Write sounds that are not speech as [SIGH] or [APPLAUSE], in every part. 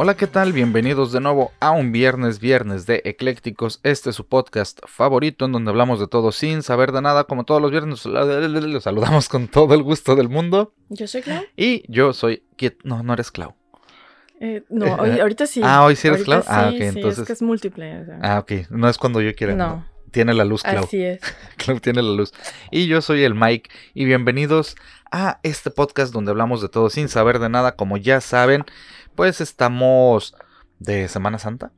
Hola, ¿qué tal? Bienvenidos de nuevo a un viernes, viernes de Eclécticos. Este es su podcast favorito en donde hablamos de todo sin saber de nada, como todos los viernes. Los saludamos con todo el gusto del mundo. Yo soy Clau. Y yo soy... No, no eres Clau. Eh, no, hoy, ahorita sí. Ah, hoy sí eres Clau. ah, ok, sí, entonces. Es que es múltiple. O sea. Ah, ok. No es cuando yo quiera. No. Tiene la luz, Clau. Así es. [LAUGHS] Clau tiene la luz. Y yo soy el Mike. Y bienvenidos a este podcast donde hablamos de todo sin saber de nada. Como ya saben, pues estamos de Semana Santa.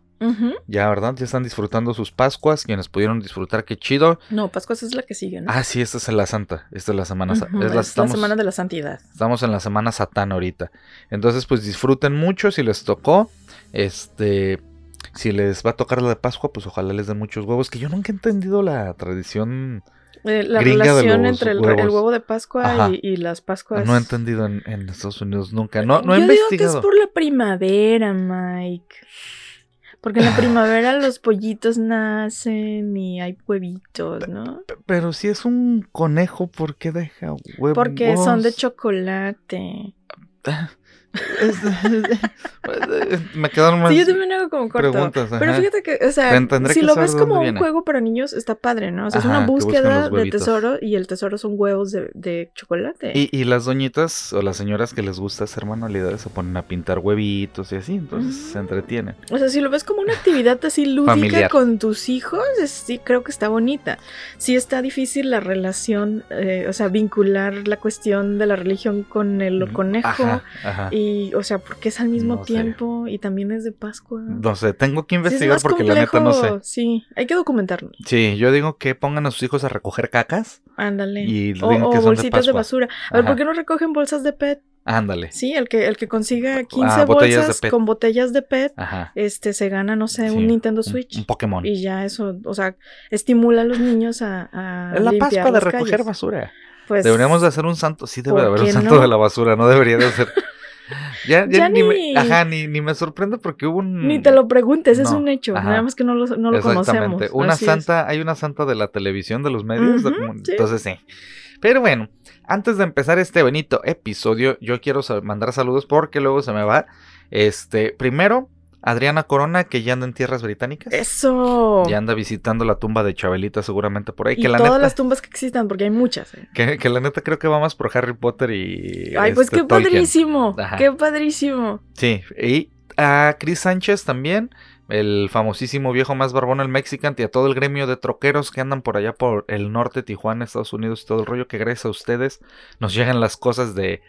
Ya, ¿verdad? Ya están disfrutando sus Pascuas. Quienes pudieron disfrutar, qué chido. No, Pascuas es la que sigue, ¿no? Ah, sí, esta es la Santa. Esta es la Semana Santa. Es la, es estamos, la semana de la santidad. estamos en la Semana Satán ahorita. Entonces, pues disfruten mucho si les tocó. Este. Si les va a tocar la de Pascua, pues ojalá les den muchos huevos. Que yo nunca he entendido la tradición. Eh, la relación entre el, huevo de Pascua y, y las Pascuas. No he entendido en, en Estados Unidos nunca. No, no he Yo digo que investigado. es por la primavera, Mike. Porque en la [LAUGHS] primavera los pollitos nacen y hay huevitos, ¿no? Pero si es un conejo, ¿por qué deja huevos? Porque son de chocolate. [LAUGHS] Me quedaron más Sí, yo también hago como corto. preguntas. Pero fíjate que, o sea, tendré si lo ves como un viene. juego para niños, está padre, ¿no? O sea, Ajá, es una búsqueda de tesoro y el tesoro son huevos de, de chocolate. Y, y las doñitas o las señoras que les gusta hacer manualidades se ponen a pintar huevitos y así, entonces Mm. se entretienen. O sea, si lo ves como una actividad así lúdica Familiar. con tus hijos, es- sí creo que está bonita. Sí está difícil la relación, eh, o sea, vincular la cuestión de la religión con el conejo. Ajá, ajá. Y, o sea, porque es al mismo No sé. tiempo y también es de Pascua. No sé, tengo que investigar porque la neta no sé. complejo, Sí, hay que documentarlo. Sí, yo digo que pongan a sus hijos a recoger cacas. Ándale. Y o que o de bolsitas de, basura. A ver, Ajá. ¿por qué no recogen bolsas de PET? Ándale. Sí, el que, el que consiga 15 Ah, bolsas con botellas de PET, Ajá. este, se gana, no sé, Sí, un Nintendo Switch. Un, Pokémon. Y ya eso, o sea, estimula a los niños a, a Es la Pascua de recoger calles. basura. Pues, Deberíamos de hacer un santo. Sí, debe de ¿por haber un santo no? de la basura, no debería de ser. [LAUGHS] Ya, ya, Ya ni, me, ajá, ni, ni me sorprende porque hubo un. Ni te lo preguntes, es un hecho. ajá. Nada más que no lo, no lo conocemos. Una así es. santa, hay una santa de la televisión, de los medios. de comun- sí. Entonces sí. Pero bueno, antes de empezar este bonito episodio, yo quiero mandar saludos porque luego se me va. Este, primero, Adriana Corona, que ya anda en tierras británicas. Eso. Ya anda visitando la tumba de Chabelita seguramente por ahí. y Que la, todas neta, las tumbas que existan, porque hay muchas. ¿eh? que, que la neta creo que va más por Harry Potter y. Ay, pues este, qué Tolkien. padrísimo. Ajá. Qué padrísimo. Sí, y a Chris Sánchez también, el famosísimo viejo más barbón, el Mexican, y a todo el gremio de troqueros que andan por allá por el norte, Tijuana, Estados Unidos y todo el rollo, que gracias a ustedes nos llegan las cosas de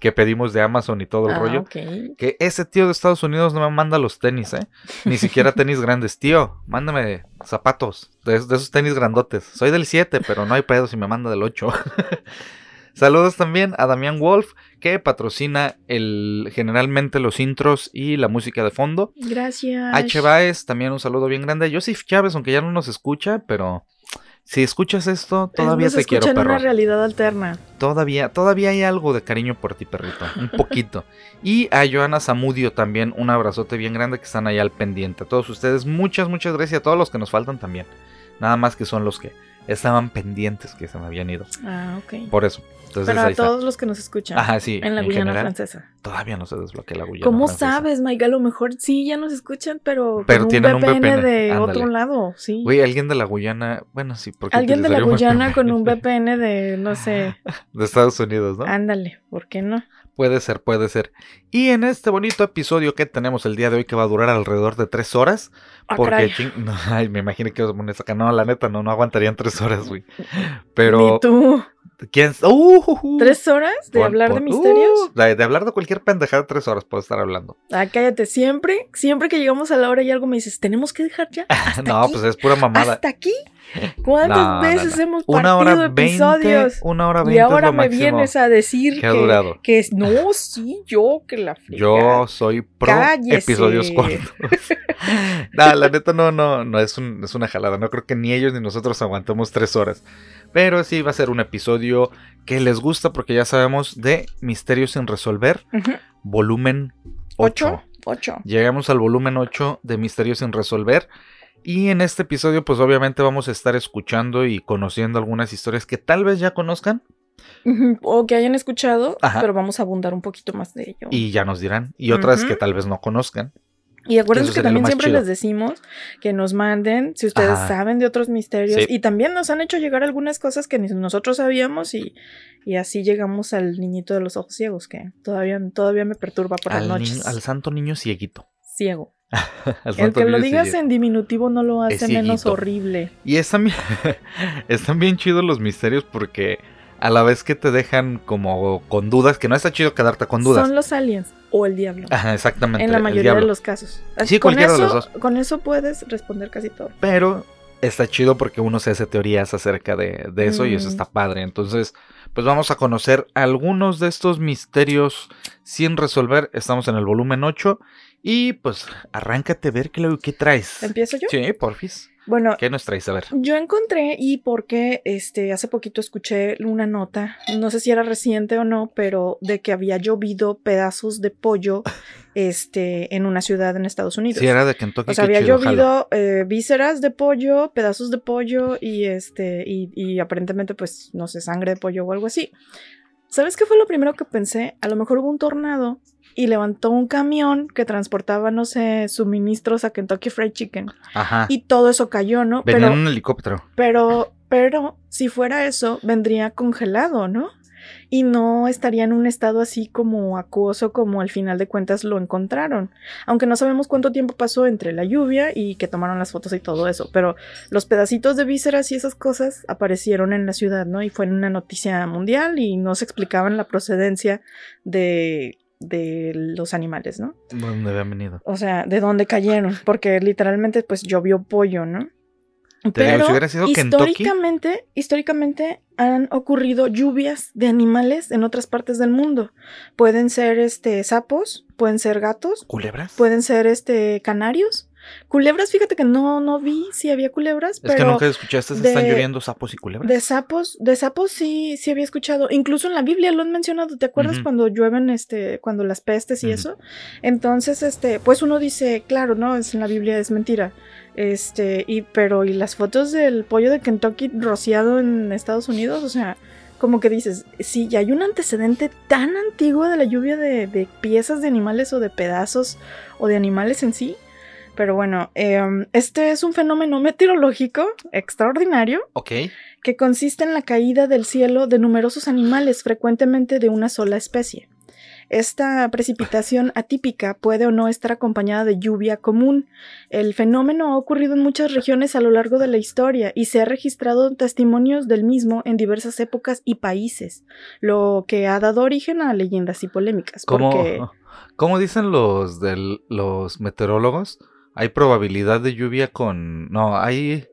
que pedimos de Amazon y todo el Ah, rollo. Que ese tío de Estados Unidos no me manda los tenis, ¿eh? Ni [LAUGHS] siquiera tenis grandes. Tío, mándame zapatos de, de esos tenis grandotes. Soy del 7, pero no hay pedo si me manda del 8. [LAUGHS] Saludos también a Damián Wolf, que patrocina el, generalmente los intros y la música de fondo. Gracias. H. Baez, también un saludo bien grande. Joseph Chávez, aunque ya no nos escucha, pero si escuchas esto, todavía te quiero, perro. una realidad alterna. Todavía, todavía hay algo de cariño por ti, perrito. Un poquito. y a Joana Zamudio también, un abrazote bien grande que están ahí al pendiente. A todos ustedes, muchas, muchas gracias. Y a todos los que nos faltan también. Nada más que son los que estaban pendientes que se me habían ido. Ah, ok. Por eso. Entonces Pero ahí a todos los que nos escuchan. está. Ajá, sí. En la Guyana general, francesa. Todavía no se desbloquea la Guyana ¿Cómo francesa. sabes, Mike? A lo mejor sí ya nos escuchan, pero, Pero con tienen un VPN, VPN, de ándale. otro lado, sí. Güey, alguien de la Guyana, bueno, sí, porque Alguien de la Guyana con un VPN de, no sé, [LAUGHS] de Estados Unidos, ¿no? ándale, ¿por qué no? Puede ser, puede ser. Y en este bonito episodio que tenemos el día de hoy, que va a durar alrededor de tres horas, Ah, porque ching- [LAUGHS] no, ay, me imagino que vas a poner esa No, la neta, no, no aguantarían tres horas, güey. [LAUGHS] Pero. Ni tú. ¿Quién? ¡Uh, uh, uh! ¿Tres horas de hablar de misterios? uh, de, de hablar de cualquier pendejada, tres horas puedo estar hablando. Ah, cállate, siempre, siempre que llegamos a la hora y algo me dices, tenemos que dejar ya. [LAUGHS] ¿Hasta no, aquí? pues es pura mamada. ¿Hasta aquí? [LAUGHS] ¿Cuántas No, veces no. hemos Una partido hora veinte. episodios? Una hora y veinte. ahora es lo me máximo vienes a decir que es, no, sí, yo, que la fregada. Yo soy pro Cállese. episodios cortos. [LAUGHS] no, la neta no, no, no es, un- es una jalada. No creo que ni ellos ni nosotros aguantemos tres horas. Pero sí va a ser un episodio que les gusta porque ya sabemos de Misterios sin resolver, volumen 8. ¿Ocho? Ocho. Llegamos al volumen 8 de Misterios sin resolver. Y en este episodio, pues obviamente vamos a estar escuchando y conociendo algunas historias que tal vez ya conozcan O que hayan escuchado, Ajá. pero vamos a abundar un poquito más de ello. y ya nos dirán. Y otras que tal vez no conozcan. Y acuérdense que también siempre chido. les decimos que nos manden si ustedes Ajá. saben de otros misterios. Sí. Y también nos han hecho llegar algunas cosas que ni nosotros sabíamos y, y así llegamos al niñito de los ojos ciegos, que todavía, todavía me perturba por las Al, noches. niño- al santo niño cieguito. Ciego. [LAUGHS] El que lo digas en diminutivo no lo hace menos horrible. Y están bien, [LAUGHS] están bien chidos los misterios porque a la vez que te dejan como con dudas, que no está chido quedarte con dudas. Son los aliens o el diablo. Ajá, exactamente. en la mayoría de los casos. Sí, con cualquiera de eso, los dos. Con eso puedes responder casi todo. Pero está chido porque uno se hace teorías acerca de, de eso y eso está padre. Entonces, pues vamos a conocer algunos de estos misterios sin resolver. Estamos en el volumen 8 y pues arráncate a ver qué, traes. ¿Empiezo yo? Sí, porfis. Bueno, ¿Qué nos traes? A ver. Yo encontré y porque este hace poquito escuché una nota, no sé si era reciente o no, pero de que había llovido pedazos de pollo [LAUGHS] este en una ciudad en Estados Unidos. Si era de Kentucky, o sea, había chido, llovido eh, vísceras de pollo, pedazos de pollo y este y, y aparentemente pues no sé, sangre de pollo o algo así. ¿Sabes qué fue lo primero que pensé? A lo mejor hubo un tornado y levantó un camión que transportaba, no sé, suministros a Kentucky Fried Chicken. Ajá. Y todo eso cayó, ¿no? Venía Pero en un helicóptero. pero, pero, si fuera eso, vendría congelado, ¿no? Y no estaría en un estado así como acuoso como al final de cuentas lo encontraron. Aunque no sabemos cuánto tiempo pasó entre la lluvia y que tomaron las fotos y todo eso. Pero los pedacitos de vísceras y esas cosas aparecieron en la ciudad, ¿no? Y fue en una noticia mundial y no se explicaban la procedencia de, de los animales, ¿no? ¿Dónde habían venido? O sea, de dónde cayeron. Porque literalmente, pues llovió pollo, ¿no? Pero si hubiera sido Kentucky. históricamente, históricamente han ocurrido lluvias de animales en otras partes del mundo. Pueden ser este sapos, pueden ser gatos, ¿Culebras? pueden ser este canarios. Culebras, fíjate que no, no vi si había culebras, es que pero nunca escuchaste, se están de- lloviendo sapos y culebras. de sapos, de sapos sí, sí había escuchado. Incluso en la Biblia lo han mencionado. ¿Te acuerdas cuando llueven, este, cuando las pestes y eso? Entonces, este, pues uno dice, claro, no, es en la Biblia es mentira. Este, y, pero, ¿y las fotos del pollo de Kentucky rociado en Estados Unidos? O sea, como que dices, sí, ya hay un antecedente tan antiguo de la lluvia de, de piezas de animales o de pedazos o de animales en sí. Pero bueno, em, este es un fenómeno meteorológico extraordinario que consiste en la caída del cielo de numerosos animales, frecuentemente de una sola especie. Esta precipitación atípica puede o no estar acompañada de lluvia común. El fenómeno ha ocurrido en muchas regiones a lo largo de la historia y se ha registrado testimonios del mismo en diversas épocas y países, lo que ha dado origen a leyendas y polémicas. ¿Cómo, Porque [LAUGHS] cómo dicen los, del, los meteorólogos? Hay probabilidad de lluvia con... No, hay...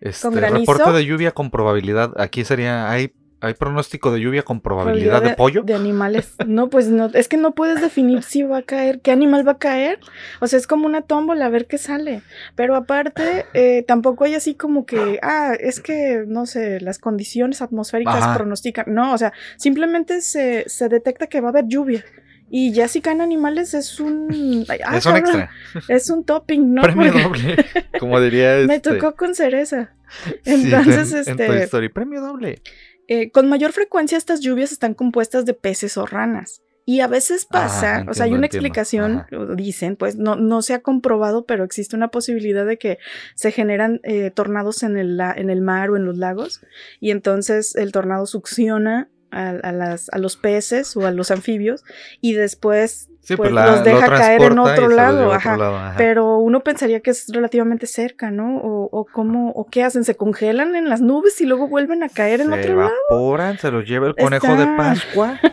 Este, ¿Con reporte de lluvia con probabilidad. Aquí sería... Hay, hay pronóstico de lluvia con probabilidad de, pollo. De animales. No, pues no, es que no puedes definir si va a caer, qué animal va a caer. O sea, es como una tómbola, a ver qué sale. Pero aparte, eh, tampoco hay así como que, ah, es que, no sé, las condiciones atmosféricas Ajá. pronostican. No, o sea, simplemente se, se detecta que va a haber lluvia. Y ya si caen animales es un... ah, es un extra. Es un topping, ¿no? Premio doble. Como diría [LAUGHS] Me este, tocó con cereza. [LAUGHS] sí, Entonces, en- en este... Toy Story, Premio doble. Eh, con mayor frecuencia estas lluvias están compuestas de peces o ranas. Y a veces pasa, Ah, o sea, hay una entiendo. explicación, Ajá. dicen, pues no, no se ha comprobado, pero existe una posibilidad de que se generan eh, tornados en el, en el mar o en los lagos, y entonces el tornado succiona a, a las, a los peces o a los anfibios, y después Sí, pues, pues la, los lo deja caer en otro se lado, ajá. otro lado, ajá. pero uno pensaría que es relativamente cerca, ¿no? O, o cómo, o qué hacen, se congelan en las nubes y luego vuelven a caer en se otro lado. evaporan, se los lleva el conejo de Está- Pascua. [LAUGHS]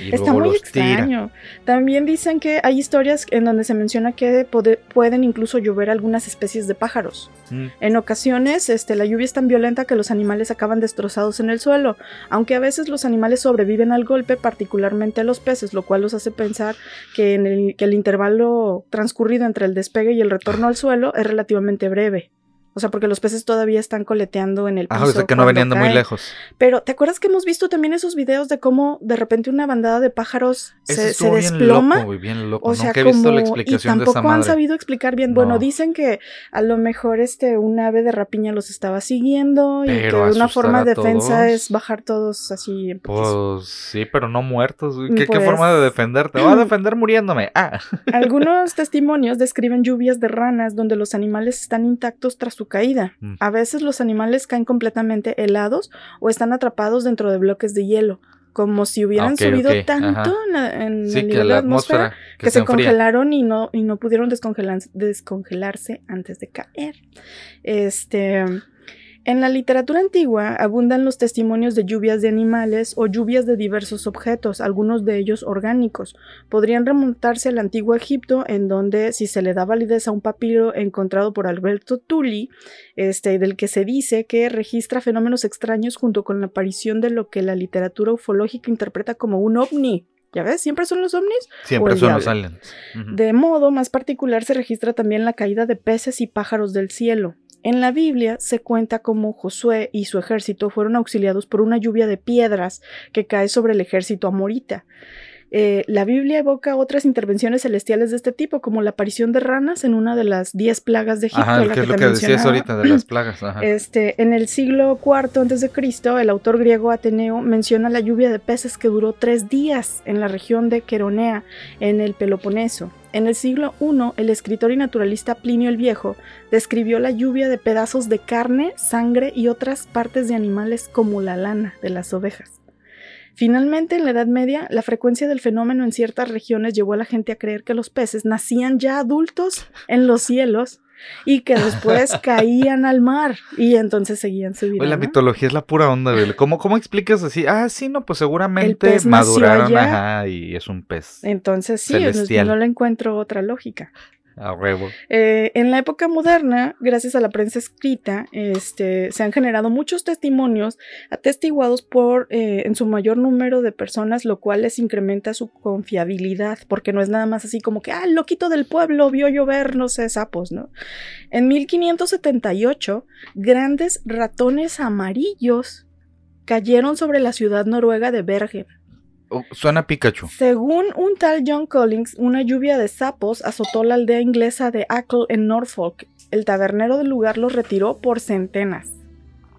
Y Está luego muy los tira. extraño. También dicen que hay historias en donde se menciona que pueden incluso llover algunas especies de pájaros. Mm. En ocasiones, este, la lluvia es tan violenta que los animales acaban destrozados en el suelo, aunque a veces los animales sobreviven al golpe, particularmente los peces, lo cual los hace pensar que, en el, que el intervalo transcurrido entre el despegue y el retorno al suelo es relativamente breve. O sea, porque los peces todavía están coleteando en el piso. Ah, o sea que no venían de muy lejos. Pero, ¿te acuerdas que hemos visto también esos videos de cómo de repente una bandada de pájaros Ese se, se bien desploma? loco, bien loco. O sea, Nunca he visto como, y de tampoco han sabido explicar bien. Bueno, No. dicen que a lo mejor este un ave de rapiña los estaba siguiendo y que una forma de defensa todos. es bajar todos así en. Pues sí, pero no muertos. ¿Qué, qué Pues- forma de defenderte? Voy a defender muriéndome. Ah. [LAUGHS] Algunos testimonios describen lluvias de ranas donde los animales están intactos tras su caída. Mm. A veces los animales caen completamente helados o están atrapados dentro de bloques de hielo, como si hubieran subido tanto ajá. en, la- en Sí, el que nivel de la atmósfera atmósfera que, que, se, enfría. congelaron y no, y no pudieron descongelarse antes de caer. Este. En la literatura antigua abundan los testimonios de lluvias de animales o lluvias de diversos objetos, algunos de ellos orgánicos. Podrían remontarse al antiguo Egipto, en donde, si se le da validez a un papiro encontrado por Alberto Tulli, este, del que se dice que registra fenómenos extraños junto con la aparición de lo que la literatura ufológica interpreta como un ovni. ¿Ya ves? Siempre son los ovnis. Siempre el son los aliens. De modo más particular se registra también la caída de peces y pájaros del cielo. En la Biblia se cuenta cómo Josué y su ejército fueron auxiliados por una lluvia de piedras que cae sobre el ejército amorita. Eh, la Biblia evoca otras intervenciones celestiales de este tipo, como la aparición de ranas en una de las diez plagas de Egipto. Ajá, la que es lo que decías ahorita de las plagas. Ajá. [CLEARS THROAT] Este, en el siglo IV antes de Cristo, el autor griego Ateneo menciona la lluvia de peces que duró tres días en la región de Queronea, en el Peloponeso. En el siglo I, el escritor y naturalista Plinio el Viejo describió la lluvia de pedazos de carne, sangre y otras partes de animales como la lana de las ovejas. Finalmente, en la Edad Media, la frecuencia del fenómeno en ciertas regiones llevó a la gente a creer que los peces nacían ya adultos en los cielos y que después [LAUGHS] caían al mar y entonces seguían su vida. Güey, la ¿no? mitología es la pura onda, güey. ¿Cómo, ¿Cómo explicas así? Ah, sí, no, pues seguramente maduraron, allá. ajá, y es un pez. Entonces sí, Celestial. no le encuentro otra lógica. Eh, en la época moderna, gracias a la prensa escrita, este, se han generado muchos testimonios atestiguados por eh, en su mayor número de personas, lo cual les incrementa su confiabilidad, porque no es nada más así como que, ah, loquito del pueblo vio llover, no sé, sapos, ¿no? En 1578, grandes ratones amarillos cayeron sobre la ciudad noruega de Bergen. Oh, suena Pikachu. Según un tal John Collins, una lluvia de sapos azotó la aldea inglesa de Ackle en Norfolk. El tabernero del lugar los retiró por centenas.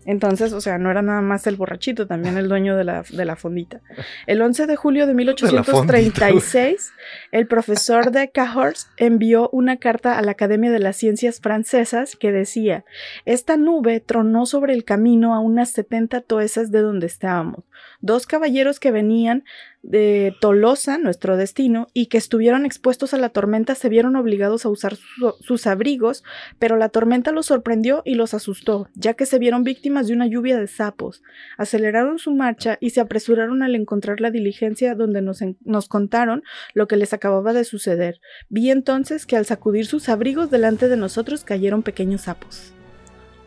Entonces, o sea, no era nada más el borrachito, también el dueño de la, de la fondita. El 11 de julio de [LAUGHS] la fondita, 1836, el profesor de Cahors envió una carta a la Academia de las Ciencias Francesas que decía, esta nube tronó sobre el camino a unas 70 toesas de donde estábamos. Dos caballeros que venían de Tolosa, nuestro destino, y que estuvieron expuestos a la tormenta se vieron obligados a usar su- sus abrigos, pero la tormenta los sorprendió y los asustó, ya que se vieron víctimas de una lluvia de sapos. Aceleraron su marcha y se apresuraron al encontrar la diligencia donde nos contaron lo que les acababa de suceder. Vi entonces que al sacudir sus abrigos delante de nosotros cayeron pequeños sapos.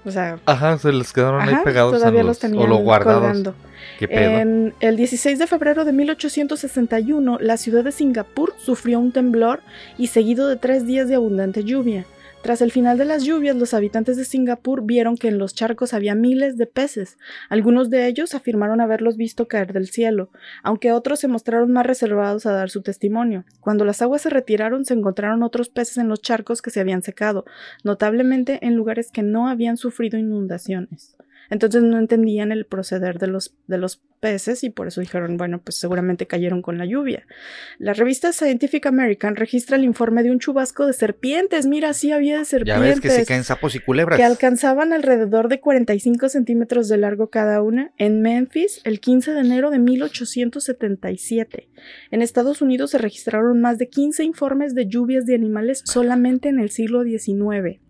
O sea, Ajá, se les quedaron ahí ajá, pegados en todavía los, los tenían o los guardados. colgando. ¿Qué pedo? En el 16 de febrero de 1861, la ciudad de Singapur sufrió un temblor y seguido de tres días de abundante lluvia. Tras el final de las lluvias, los habitantes de Singapur vieron que en los charcos había miles de peces. Algunos de ellos afirmaron haberlos visto caer del cielo, aunque otros se mostraron más reservados a dar su testimonio. Cuando las aguas se retiraron, se encontraron otros peces en los charcos que se habían secado, notablemente en lugares que no habían sufrido inundaciones. Entonces no entendían el proceder de los, de los peces y por eso dijeron, bueno, pues seguramente cayeron con la lluvia. La revista Scientific American registra el informe de un chubasco de serpientes. Mira, sí había de Ya serpientes ves que sí caen sapos y culebras. que alcanzaban alrededor de 45 centímetros de largo cada una en Memphis el 15 de enero de 1877. En Estados Unidos se registraron más de 15 informes de lluvias de animales solamente en el siglo XIX.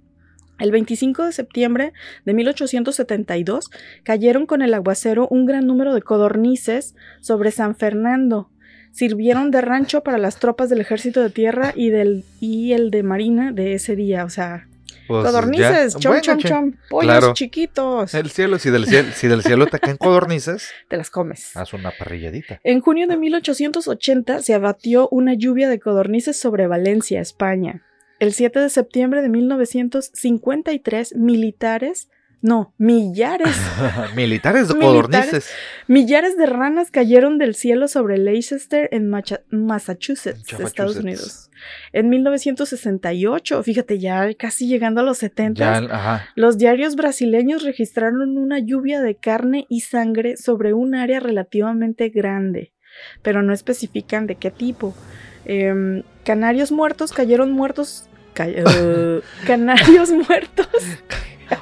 El 25 de septiembre de 1872 cayeron con el aguacero un gran número de codornices sobre San Fernando. sirvieron de rancho para las tropas del ejército de tierra y, del, y el de marina de ese día. O sea, Pues, codornices, ya- chom, bueno, chom, chom, pollos claro. chiquitos. El cielo, si del cielo, si del cielo te caen [LAUGHS] codornices, Te las comes. haz una parrilladita. En junio de 1880 se abatió una lluvia de codornices sobre Valencia, España. El 7 de septiembre de 1953, militares, no, millares, [LAUGHS] Militares de Militares. codornices. millares de ranas cayeron del cielo sobre Leicester en Macha- Massachusetts. Estados Unidos. En 1968, fíjate, ya casi llegando a los 70, Ya, los diarios brasileños registraron una lluvia de carne y sangre sobre un área relativamente grande, pero no especifican de qué tipo. Em, canarios muertos cayeron muertos. ca- [LAUGHS] eh, canarios muertos.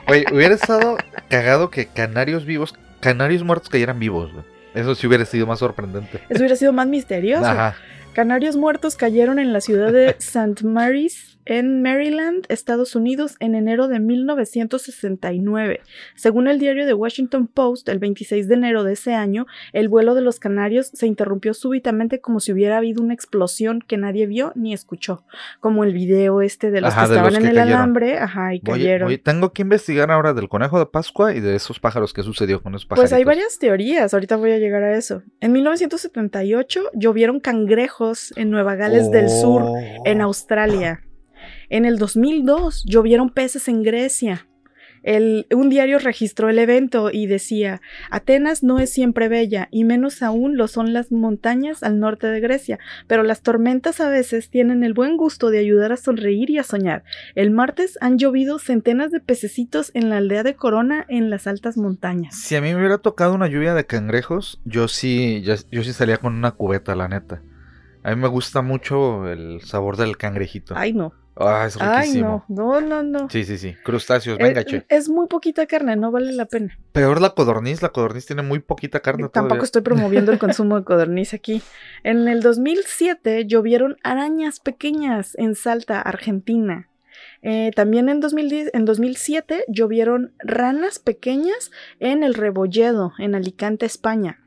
Oye, hubiera estado cagado que canarios vivos, canarios muertos cayeran vivos, güey. Eso sí hubiera sido más sorprendente. Eso hubiera sido más misterioso. Ajá. Canarios muertos cayeron en la ciudad de St. Mary's, en Maryland, Estados Unidos, en enero de 1969. Según el diario The Washington Post, el 26 de enero de ese año, el vuelo de los canarios se interrumpió súbitamente como si hubiera habido una explosión que nadie vio ni escuchó. Como el video este de los Ajá, que estaban los en que el cayeron. alambre, ajá, y cayeron. voy- tengo que investigar ahora del conejo de Pascua y de esos pájaros que sucedió con esos Pues pajaritos. hay varias teorías, ahorita voy a llegar a eso. En 1978 llovieron cangrejos en Nueva Gales del Sur, Oh. en Australia. En el 2002 llovieron peces en Grecia. El- un diario registró el evento y decía, Atenas no es siempre bella, y menos aún lo son las montañas al norte de Grecia, pero las tormentas a veces tienen el buen gusto de ayudar a sonreír y a soñar. El martes han llovido centenas de pececitos en la aldea de Corona en las altas montañas. Si a mí me hubiera tocado una lluvia de cangrejos, yo sí, ya- yo sí salía con una cubeta, la neta. A mí me gusta mucho el sabor del cangrejito. Ay, no. Ah, es Ay, riquísimo. no. No, no, no. Sí, sí, sí. Crustáceos, venga, Eh, che. es muy poquita carne, no vale la pena. Peor la codorniz, la codorniz tiene muy poquita carne Tampoco todavía. estoy promoviendo el consumo de codorniz aquí. En el 2007 llovieron arañas pequeñas en Salta, Argentina. Eh, también en, 2010, en 2007 llovieron ranas pequeñas en el Rebolledo, en Alicante, España.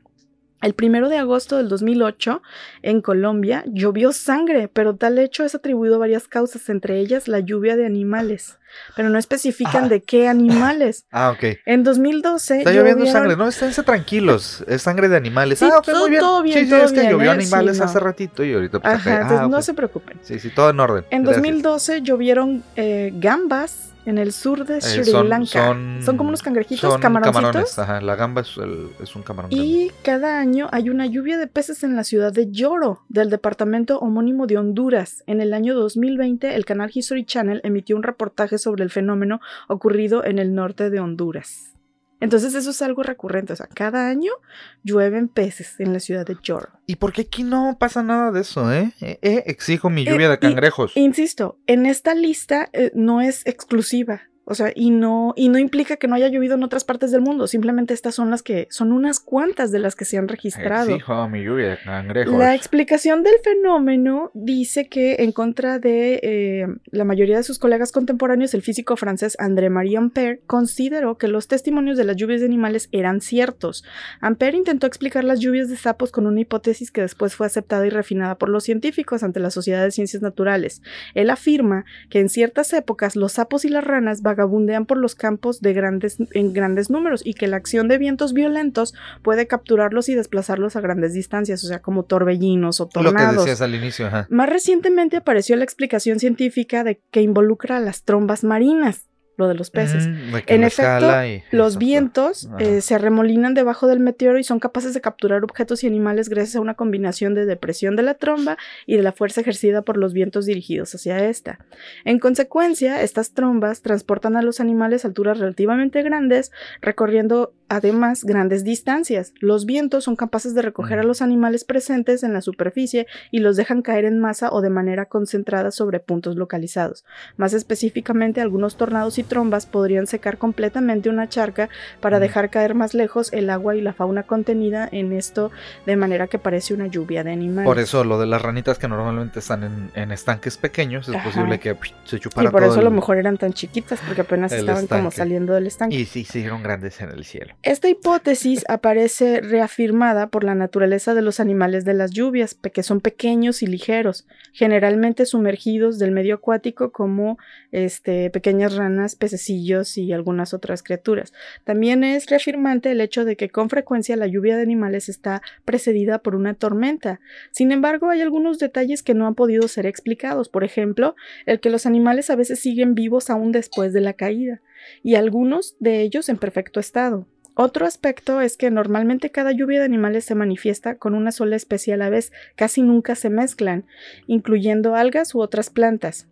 El primero de agosto del 2008, en Colombia, llovió sangre, pero tal hecho es atribuido a varias causas, entre ellas la lluvia de animales. Pero no especifican Ah. de qué animales. [LAUGHS] Ah, ok. En 2012 Está lloviendo llovieron- sangre, no, esténse tranquilos. Es sangre de animales. Sí, ah, ok, todo- muy bien. todo bien, sí, sí, todo es que bien, llovió ¿eh? animales Sí, no. hace ratito y ahorita pues, Ajá, acá- entonces ah, no se preocupen. Sí, sí, todo en orden. En Gracias. 2012 llovieron eh, gambas en el sur de Eh, Sri son- Lanka. son- Son, como unos cangrejitos, Son camaroncitos. camarones, ajá. La gamba es, el- es un camarón. grande. Y cada año hay una lluvia de peces en la ciudad de Lloro, del departamento homónimo de Honduras. En el año 2020, el canal History Channel emitió un reportaje sobre el fenómeno ocurrido en el norte de Honduras. Entonces eso es algo recurrente, o sea, cada año llueven peces en la ciudad de Lloro. ¿Y por qué aquí no pasa nada de eso, eh? Eh, eh, exijo mi lluvia Eh, de y- cangrejos. Insisto, en esta lista eh, no es exclusiva. O sea, y no, y no implica que no haya llovido en otras partes del mundo. Simplemente estas son las que, son unas cuantas de las que se han registrado. Exijo mi lluvia de cangrejos. La explicación del fenómeno dice que, en contra de eh, la mayoría de sus colegas contemporáneos, el físico francés André-Marie Ampère consideró que los testimonios de las lluvias de animales eran ciertos. Ampère intentó explicar las lluvias de sapos con una hipótesis que después fue aceptada y refinada por los científicos ante la Sociedad de Ciencias Naturales. Él afirma que en ciertas épocas los sapos y las ranas vagabundean por los campos de grandes, en grandes números y que la acción de vientos violentos puede capturarlos y desplazarlos a grandes distancias, o sea, como torbellinos o Lo que tornados. decías al inicio, ajá. Más recientemente apareció la explicación científica de que involucra a las trombas marinas, lo de los peces. Mm, de En efecto, y- Los vientos eh, se arremolinan debajo del meteoro y son capaces de capturar objetos y animales gracias a una combinación de depresión de la tromba y de la fuerza ejercida por los vientos dirigidos hacia esta. En consecuencia, estas trombas transportan a los animales a alturas relativamente grandes, recorriendo además grandes distancias. Los vientos son capaces de recoger a Mm. los animales presentes en la superficie y los dejan caer en masa o de manera concentrada sobre puntos localizados. Más específicamente, algunos tornados y trombas podrían secar completamente una charca para Mm. dejar caer más lejos el agua y la fauna contenida en esto de manera que parece una lluvia de animales. Por eso lo de las ranitas que normalmente están en, en estanques pequeños, es Ajá. posible que se y chupara por todo eso a lo mejor eran tan chiquitas porque apenas estaban como saliendo del estanque. Y sí, se hicieron grandes en el cielo. Esta hipótesis aparece reafirmada por la naturaleza de los animales de las lluvias, que son pequeños y ligeros, generalmente sumergidos del medio acuático como este, pequeñas ranas, pececillos y algunas otras criaturas. También es reafirmante el hecho de que con frecuencia la lluvia de animales está precedida por una tormenta. Sin embargo, hay algunos detalles que no han podido ser explicados, por ejemplo, el que los animales a veces siguen vivos aún después de la caída, y algunos de ellos en perfecto estado. Otro aspecto es que normalmente cada lluvia de animales se manifiesta con una sola especie a la vez, casi nunca se mezclan, incluyendo algas u otras plantas.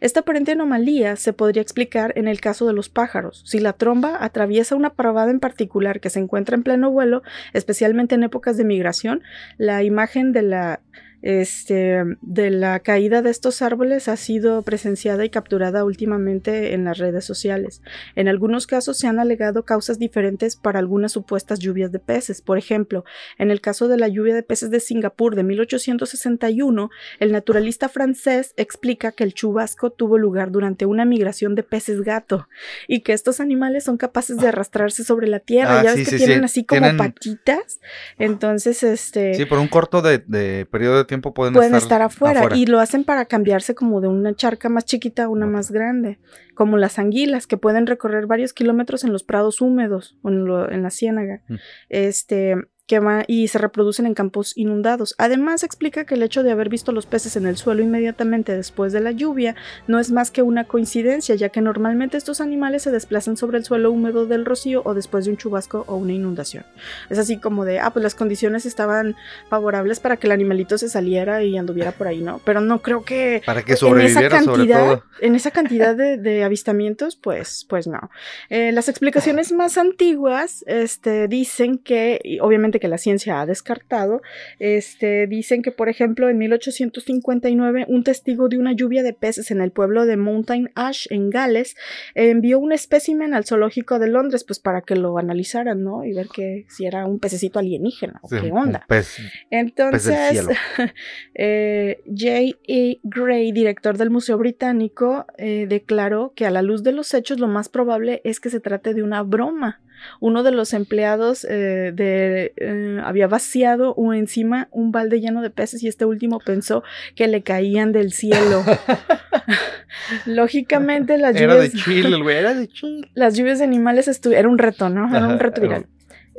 Esta aparente anomalía se podría explicar en el caso de los pájaros. Si la tromba atraviesa una parvada en particular que se encuentra en pleno vuelo, especialmente en épocas de migración, la imagen de la este, de la caída de estos árboles ha sido presenciada y capturada últimamente en las redes sociales. En algunos casos se han alegado causas diferentes para algunas supuestas lluvias de peces. Por ejemplo, en el caso de la lluvia de peces de Singapur de 1861, el naturalista francés explica que el chubasco tuvo lugar durante una migración de peces gato y que estos animales son capaces de arrastrarse sobre la tierra. Ah, ya sí, ves que sí, tienen sí. así como Tienen- patitas. Entonces, este Sí, por un corto de, de periodo de tiempo pueden, pueden estar, afuera, afuera. y lo hacen para cambiarse como de una charca más chiquita a una más grande, como las anguilas que pueden recorrer varios kilómetros en los prados húmedos o en, lo- en la ciénaga. Mm. Este que va- y se reproducen en campos inundados. Además, explica que el hecho de haber visto los peces en el suelo inmediatamente después de la lluvia no es más que una coincidencia, ya que normalmente estos animales se desplazan sobre el suelo húmedo del rocío o después de un chubasco o una inundación. Es así como de, ah, pues las condiciones estaban favorables para que el animalito se saliera y anduviera por ahí, ¿no? Pero no creo que Para que en esa sobreviviera sobre cantidad, todo. en esa cantidad de, de avistamientos, pues, pues no. Eh, las explicaciones más antiguas, este, dicen que, y obviamente que la ciencia ha descartado, este, dicen que, por ejemplo, en 1859, un testigo de una lluvia de peces en el pueblo de Mountain Ash, en Gales, envió un espécimen al zoológico de Londres, pues para que lo analizaran, ¿no? Y ver que si era un pececito alienígena o Sí, qué onda. pez- Entonces, [LAUGHS] eh, J. E. Gray, director del Museo Británico, eh, declaró que a la luz de los hechos lo más probable es que se trate de una broma. Uno de los empleados eh, de, eh, había vaciado encima un balde lleno de peces y este último pensó que le caían del cielo. [LAUGHS] Lógicamente las Era de lluvias, Chile, güey, era de Chile. las lluvias de animales era un reto, ¿no? Era un reto viral.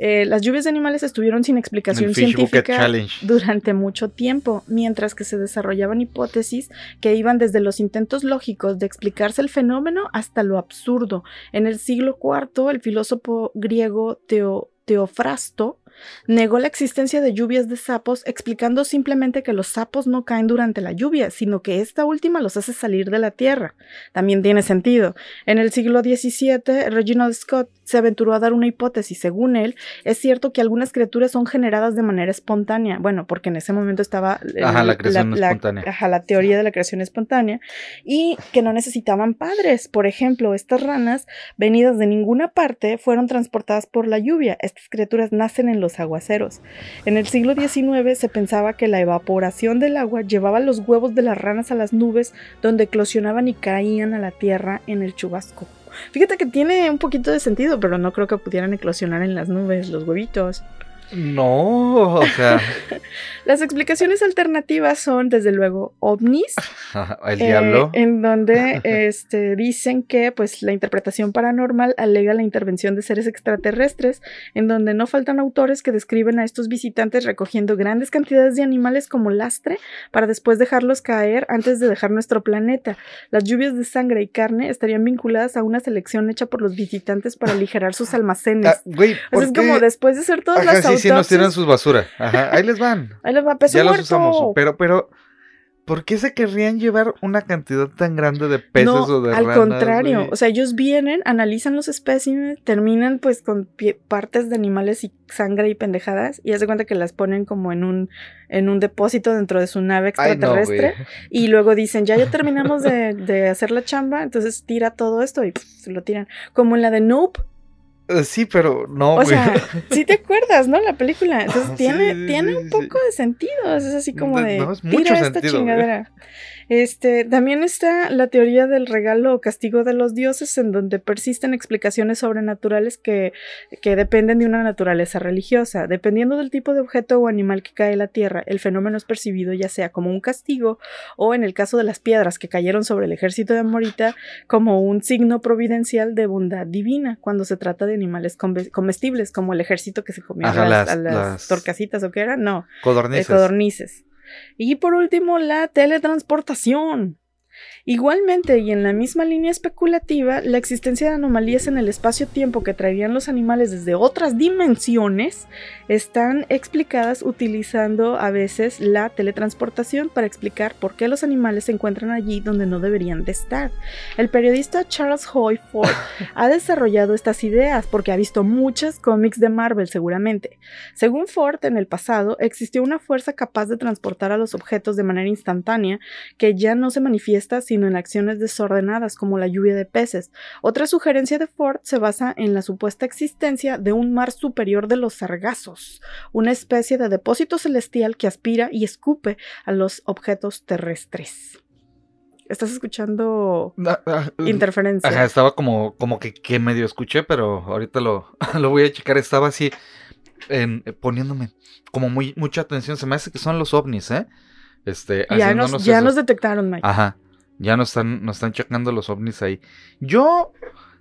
Eh, las lluvias de animales estuvieron sin explicación científica durante mucho tiempo, mientras que se desarrollaban hipótesis que iban desde los intentos lógicos de explicarse el fenómeno hasta lo absurdo. En el siglo IV, el filósofo griego Teo- Teofrasto negó la existencia de lluvias de sapos, explicando simplemente que los sapos no caen durante la lluvia, sino que esta última los hace salir de la tierra. También tiene sentido. En el siglo XVII, Reginald Scott se aventuró a dar una hipótesis. Según él, es cierto que algunas criaturas son generadas de manera espontánea. Bueno, porque en ese momento estaba eh, la creación espontánea. ajá, la teoría de la creación espontánea y que no necesitaban padres. Por ejemplo, estas ranas, venidas de ninguna parte, fueron transportadas por la lluvia. Estas criaturas nacen en los aguaceros. En el siglo XIX se pensaba que la evaporación del agua llevaba los huevos de las ranas a las nubes donde eclosionaban y caían a la tierra en el chubasco. Fíjate que tiene un poquito de sentido, pero no creo que pudieran eclosionar en las nubes los huevitos. No, o sea, [LAUGHS] Las explicaciones alternativas son, desde luego, ovnis, [LAUGHS] el eh, diablo. en donde [LAUGHS] este, dicen que pues, la interpretación paranormal alega la intervención de seres extraterrestres, en donde no faltan autores que describen a estos visitantes recogiendo grandes cantidades de animales como lastre para después dejarlos caer antes de dejar nuestro planeta. Las lluvias de sangre y carne estarían vinculadas a una selección hecha por los visitantes para aligerar sus almacenes. Ah, güey, O sea, ¿por es como después de hacer todas Ajá, las sí, sí, nos tiran sus basura. Ajá, ahí les van. [LAUGHS] ahí les va peso ya los usamos. Pero, pero, ¿por qué se querrían llevar una cantidad tan grande de peces no, o de al ranas, contrario, güey? o sea, ellos vienen, analizan los espécimes, terminan pues con pie- partes de animales y sangre y pendejadas y haz de cuenta que las ponen como en un en un depósito dentro de su nave Ay, no, extraterrestre y luego dicen, ya ya [LAUGHS] terminamos de, de hacer la chamba, entonces tira todo esto y pff, se lo tiran. Como en la de Nope, Sí, pero no, O güey. sea, [LAUGHS] sí te acuerdas, ¿no? La película. Entonces Sí, tiene, sí, tiene sí, un poco de sentido. Es así como de. no, es mucho tira esta sentido, chingadera. Este, también está la teoría del regalo o castigo de los dioses, en donde persisten explicaciones sobrenaturales que, que dependen de una naturaleza religiosa. Dependiendo del tipo de objeto o animal que cae a la tierra, el fenómeno es percibido ya sea como un castigo o, en el caso de las piedras que cayeron sobre el ejército de Amorita, como un signo providencial de bondad divina cuando se trata de animales come- comestibles, como el ejército que se comía Ajá, a las, las- a las las- torcasitas o qué era, no, codornices. Y por último, la teletransportación. Igualmente, y en la misma línea especulativa, la existencia de anomalías en el espacio-tiempo que traerían los animales desde otras dimensiones están explicadas utilizando a veces la teletransportación para explicar por qué los animales se encuentran allí donde no deberían de estar. El periodista Charles Hoy Ford ha desarrollado estas ideas porque ha visto muchos cómics de Marvel seguramente. Según Ford, en el pasado existió una fuerza capaz de transportar a los objetos de manera instantánea que ya no se manifiesta sino en acciones desordenadas como la lluvia de peces. Otra sugerencia de Ford se basa en la supuesta existencia de un mar superior de los sargazos, una especie de depósito celestial que aspira y escupe a los objetos terrestres. ¿Estás escuchando Ah, ah, interferencia? Ajá, estaba como, como que, que medio escuché, pero ahorita lo, [LAUGHS] lo voy a checar. Estaba así en- poniéndome como muy mucha atención. Se me hace que son los ovnis, ¿eh? Este, ya nos, ya esos- nos detectaron, Mike. Ajá. Ya nos están, nos están checando los ovnis ahí. Yo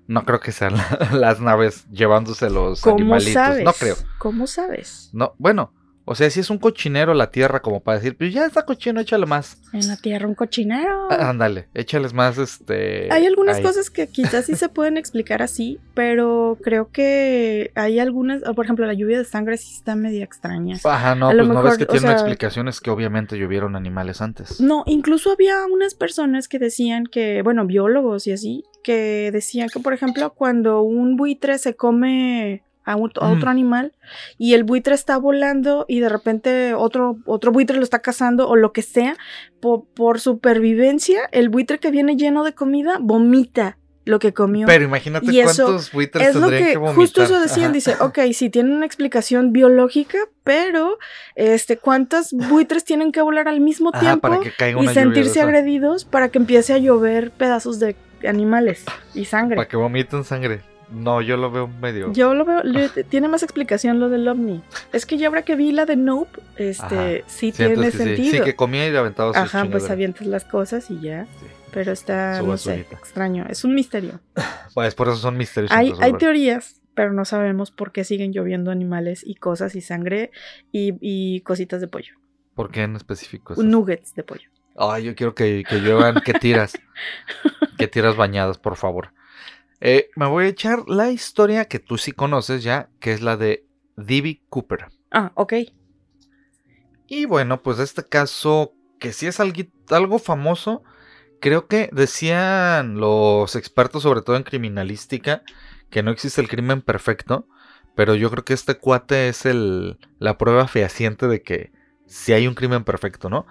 no creo que sean la- [LAUGHS] las naves llevándose los ¿Cómo animalitos. sabes? No creo. ¿Cómo sabes? No, bueno, o sea, si es un cochinero la tierra como para decir, pues ya está cochino, échale más. En la tierra un cochinero. Ah, Ándale, échales más este. Hay algunas ahí. cosas que quizás sí se pueden explicar así, pero creo que hay algunas, por ejemplo, la lluvia de sangre sí está media extraña. Ajá, no, a pues lo no ves mejor, que o tiene sea- explicación, es que obviamente llovieron animales antes. No, incluso había unas personas que decían que, bueno, biólogos y así, que decían que, por ejemplo, cuando un buitre se come a, un- a otro Mm. animal y el buitre está volando y de repente otro, otro buitre lo está cazando o lo que sea, po- por supervivencia, el buitre que viene lleno de comida vomita lo que comió. Pero imagínate Y eso cuántos buitres es lo que, que, justo eso decían, Ajá. dice, ok, sí tiene una explicación biológica, pero este, ¿cuántos buitres tienen que volar al mismo Ajá, tiempo para que caiga y una sentirse agredidos para que empiece a llover pedazos de animales y sangre? Para que vomiten sangre. No, yo lo veo medio. Yo lo veo, le- tiene más explicación lo del ovni. Es que ya ahora que vi la de Nope, este, Ajá. sí tiene que sí. sentido. Sí, que comía y le aventaba sus Ajá, pues avientas las cosas y ya. Sí. Pero está, no sé, extraño. Es un misterio. [LAUGHS] Pues por eso son misterios. Hay, hay teorías, pero no sabemos por qué siguen lloviendo animales y cosas y sangre y, y cositas de pollo. ¿Por qué en específico? Nuggets de pollo. Ay, yo quiero que, que lluevan que tiras. [LAUGHS] que tiras bañadas, por favor. Eh, me voy a echar la historia que tú sí conoces ya, que es la de D.B. Cooper. Ah, ok. Y bueno, pues este caso, que sí es algo, algo famoso, creo que decían los expertos, sobre todo en criminalística, que no existe el crimen perfecto, pero yo creo que este cuate es el, la prueba fehaciente de que sí hay un crimen perfecto, ¿no?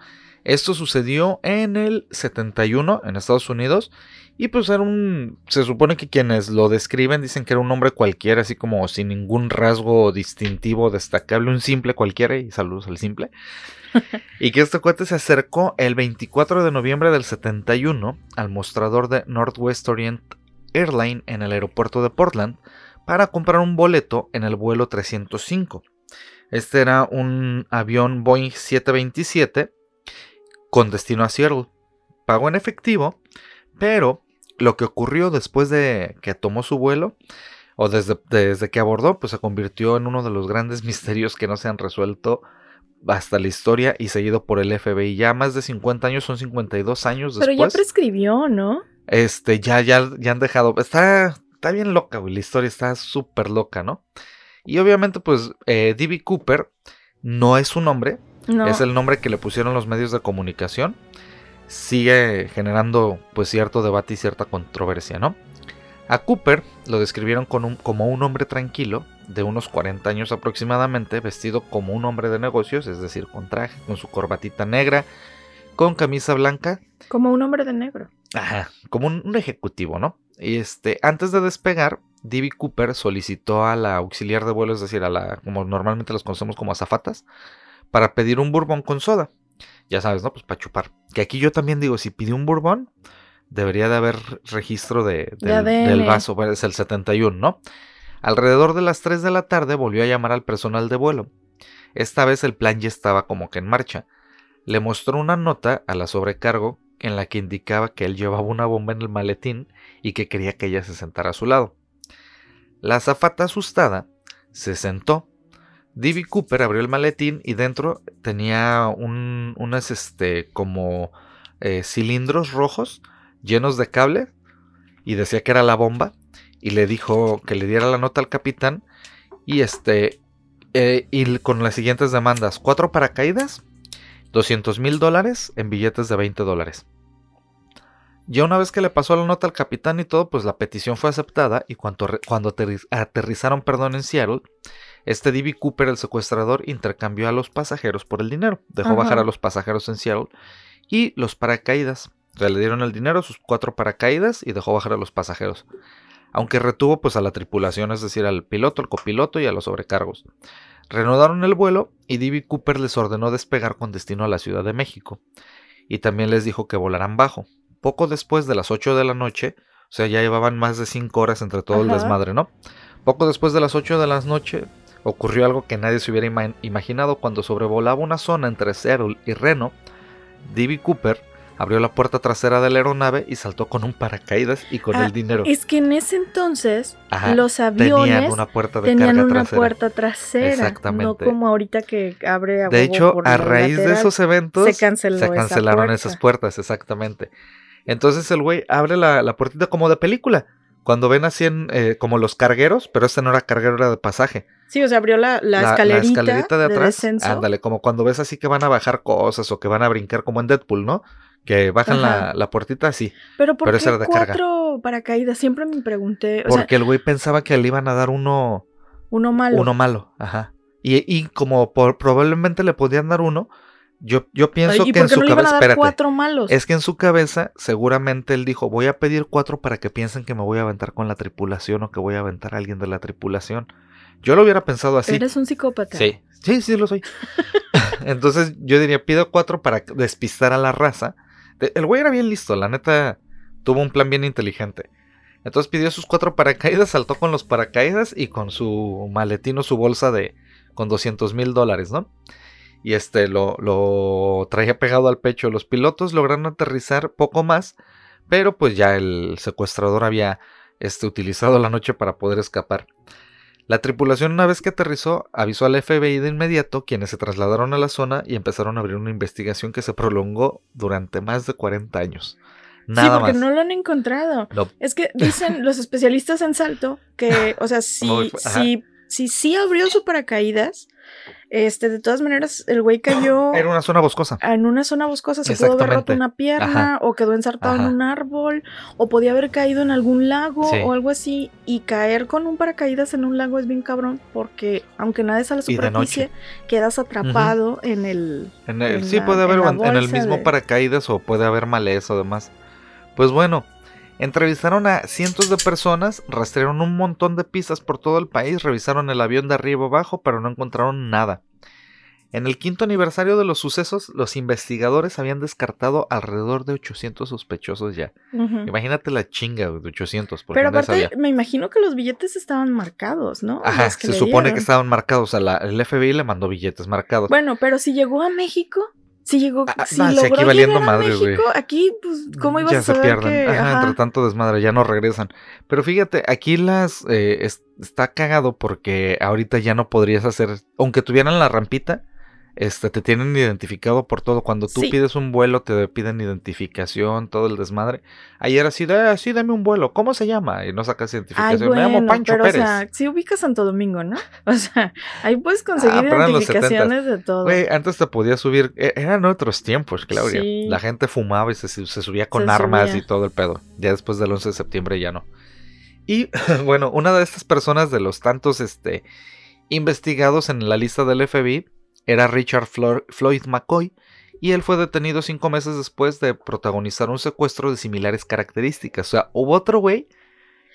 Esto sucedió en el 71 en Estados Unidos y pues era un... Se supone que quienes lo describen dicen que era un hombre cualquiera, así como sin ningún rasgo distintivo destacable, un simple cualquiera, y saludos al simple. [LAUGHS] y que este cuate se acercó el 24 de noviembre del 71 al mostrador de Northwest Orient Airline en el aeropuerto de Portland para comprar un boleto en el vuelo 305. Este era un avión Boeing 727 con destino a Seattle. Pagó en efectivo, pero lo que ocurrió después de que tomó su vuelo o desde, desde que abordó, pues se convirtió en uno de los grandes [LAUGHS] misterios que no se han resuelto hasta la historia y seguido por el FBI. Ya más de 50 años, son 52 años Pero ya después. prescribió, ¿no? Este, ya, ya, ya han dejado. Está, está bien loca, güey. La historia está súper loca, ¿no? Y obviamente, pues, eh, D.B. Cooper no es su nombre, No. es el nombre que le pusieron los medios de comunicación. Sigue generando, pues, cierto debate y cierta controversia, ¿no? A Cooper lo describieron con un- como un hombre tranquilo, de unos 40 años aproximadamente, vestido como un hombre de negocios, es decir, con traje, con su corbatita negra, con camisa blanca, Como un hombre de negro. Ajá, como un, un ejecutivo, ¿no? Y este, antes de despegar, D.B. Cooper solicitó a la auxiliar de vuelo, es decir, a la, como normalmente los conocemos como azafatas, para pedir un bourbon con soda. Ya sabes, ¿no? Pues para chupar. Que aquí yo también digo, si pidió un bourbon, debería de haber registro de, del, del vaso, bueno, es el 71, ¿no? Alrededor de las 3 de la tarde volvió a llamar al personal de vuelo. Esta vez el plan ya estaba como que en marcha. Le mostró una nota a la sobrecargo en la que indicaba que él llevaba una bomba en el maletín y que quería que ella se sentara a su lado. La azafata asustada se sentó. D.B. Cooper abrió el maletín y dentro tenía un, unas este, como eh, cilindros rojos llenos de cable y decía que era la bomba y le dijo que le diera la nota al capitán y este eh, y con las siguientes demandas cuatro paracaídas 200 mil dólares en billetes de 20 dólares ya una vez que le pasó la nota al capitán y todo, pues la petición fue aceptada y cuando, cuando aterrizaron perdón, en Seattle, este D.B. Cooper, el secuestrador, intercambió a los pasajeros por el dinero. Dejó bajar a los pasajeros en Seattle y los paracaídas. O sea, le dieron el dinero, sus cuatro paracaídas y dejó bajar a los pasajeros. Aunque retuvo pues a la tripulación, es decir, al piloto, al copiloto y a los sobrecargos. Reanudaron el vuelo y D.B. Cooper les ordenó despegar con destino a la Ciudad de México. Y también les dijo que volaran bajo poco después de las 8 de la noche, o sea, ya llevaban más de 5 horas entre todo el desmadre, ¿no? Poco después de las 8 de la noche ocurrió algo que nadie se hubiera imaginado cuando sobrevolaba una zona entre Seattle y Reno. D.B. Cooper abrió la puerta trasera de la aeronave y saltó con un paracaídas y con Ah, el dinero. Es que en ese entonces Ajá, los Tenían aviones una puerta de tenían carga una trasera. puerta trasera. Exactamente. No como ahorita que abre a De hecho, por a raíz de esos eventos se canceló esa cancelaron puerta. esas puertas, exactamente. Entonces el güey abre la, la puertita como de película. Cuando ven así en, eh, como los cargueros, pero este no era carguero, era de pasaje. Sí, o sea, abrió la, la, escalerita, escalerita de atrás. ándale, como cuando ves así que van a bajar cosas o que van a brincar como en Deadpool, ¿no? Que bajan la, la puertita así. Pero ¿por pero qué esa era de carga. cuatro paracaídas? Siempre me pregunté. O sea, Porque el güey pensaba que le iban a dar uno, uno malo. uno malo. Ajá. Y, y como por- probablemente le podían dar uno, yo, pienso ¿Y que en su no cabeza. Espérate. cuatro malos? Es que en su cabeza, seguramente él dijo: Voy a pedir cuatro para que piensen que me voy a aventar con la tripulación o que voy a aventar a alguien de la tripulación. Yo lo hubiera pensado así. Eres un psicópata. Sí, sí, sí lo soy. [LAUGHS] [LAUGHS] Entonces yo diría, pido cuatro para despistar a la raza. El güey era bien listo, la neta tuvo un plan bien inteligente. Entonces pidió sus cuatro paracaídas, saltó con los paracaídas y con su maletín o su bolsa de con 200 mil dólares, ¿no? Y este lo, lo traía pegado al pecho. Los pilotos lograron aterrizar poco más, pero pues ya el secuestrador había este, utilizado la noche para poder escapar. La tripulación una vez que aterrizó avisó al FBI de inmediato, quienes se trasladaron a la zona y empezaron a abrir una investigación que se prolongó durante más de 40 años. Nada sí, porque más. no lo han encontrado. No. Es que dicen [LAUGHS] los especialistas en salto que, o sea, si, si, si sí abrió su paracaídas, este, de todas maneras, el güey cayó Era una zona boscosa. en una zona boscosa, se pudo haber roto una pierna, o quedó ensartado en un árbol, o podía haber caído en algún lago Sí. o algo así. Y caer con un paracaídas en un lago es bien cabrón, porque aunque nades a la superficie, quedas atrapado en el. En el- en sí, la- puede haber en, en el mismo de- paracaídas o puede haber maleza o demás. Pues bueno, entrevistaron a cientos de personas, rastrearon un montón de pistas por todo el país, revisaron el avión de arriba abajo, pero no encontraron nada. En el quinto aniversario de los sucesos, los investigadores habían descartado alrededor de 800 sospechosos ya. Imagínate la chinga de 800. Porque Pero aparte, sabía. me imagino que los billetes estaban marcados, ¿no? Ajá, se supone que estaban marcados. O sea, la- el FBI le mandó billetes marcados. Bueno, pero si llegó a México, si llegó, Ah, si logró aquí valiendo llegar a madre. México, aquí, pues, ¿cómo ibas ya a se saber pierden. que...? Ajá, Ajá. entre tanto desmadre, ya no regresan. Pero fíjate, aquí las eh, es- está cagado porque ahorita ya no podrías hacer, aunque tuvieran la rampita, este, te tienen identificado por todo. Cuando tú Sí. pides un vuelo, te piden identificación, todo el desmadre. Ayer así, ah, sí, dame un vuelo. ¿Cómo se llama? Y no sacas Ay, identificación. Me llamo bueno, Pancho pero Pérez. o sea, si ubicas Santo Domingo, ¿no? [LAUGHS] O sea, ahí puedes conseguir Ah, eran los identificaciones de todo. Güey, antes te podías subir, e- eran otros tiempos, Claudia. Sí. La gente fumaba y se, se subía con Se armas subía. y todo el pedo. Ya después del 11 de septiembre ya no. Y [LAUGHS] bueno, una de estas personas de los tantos este, investigados en la lista del FBI era Richard Floyd McCoy. Y él fue detenido cinco meses después de protagonizar un secuestro de similares características. O sea, hubo otro güey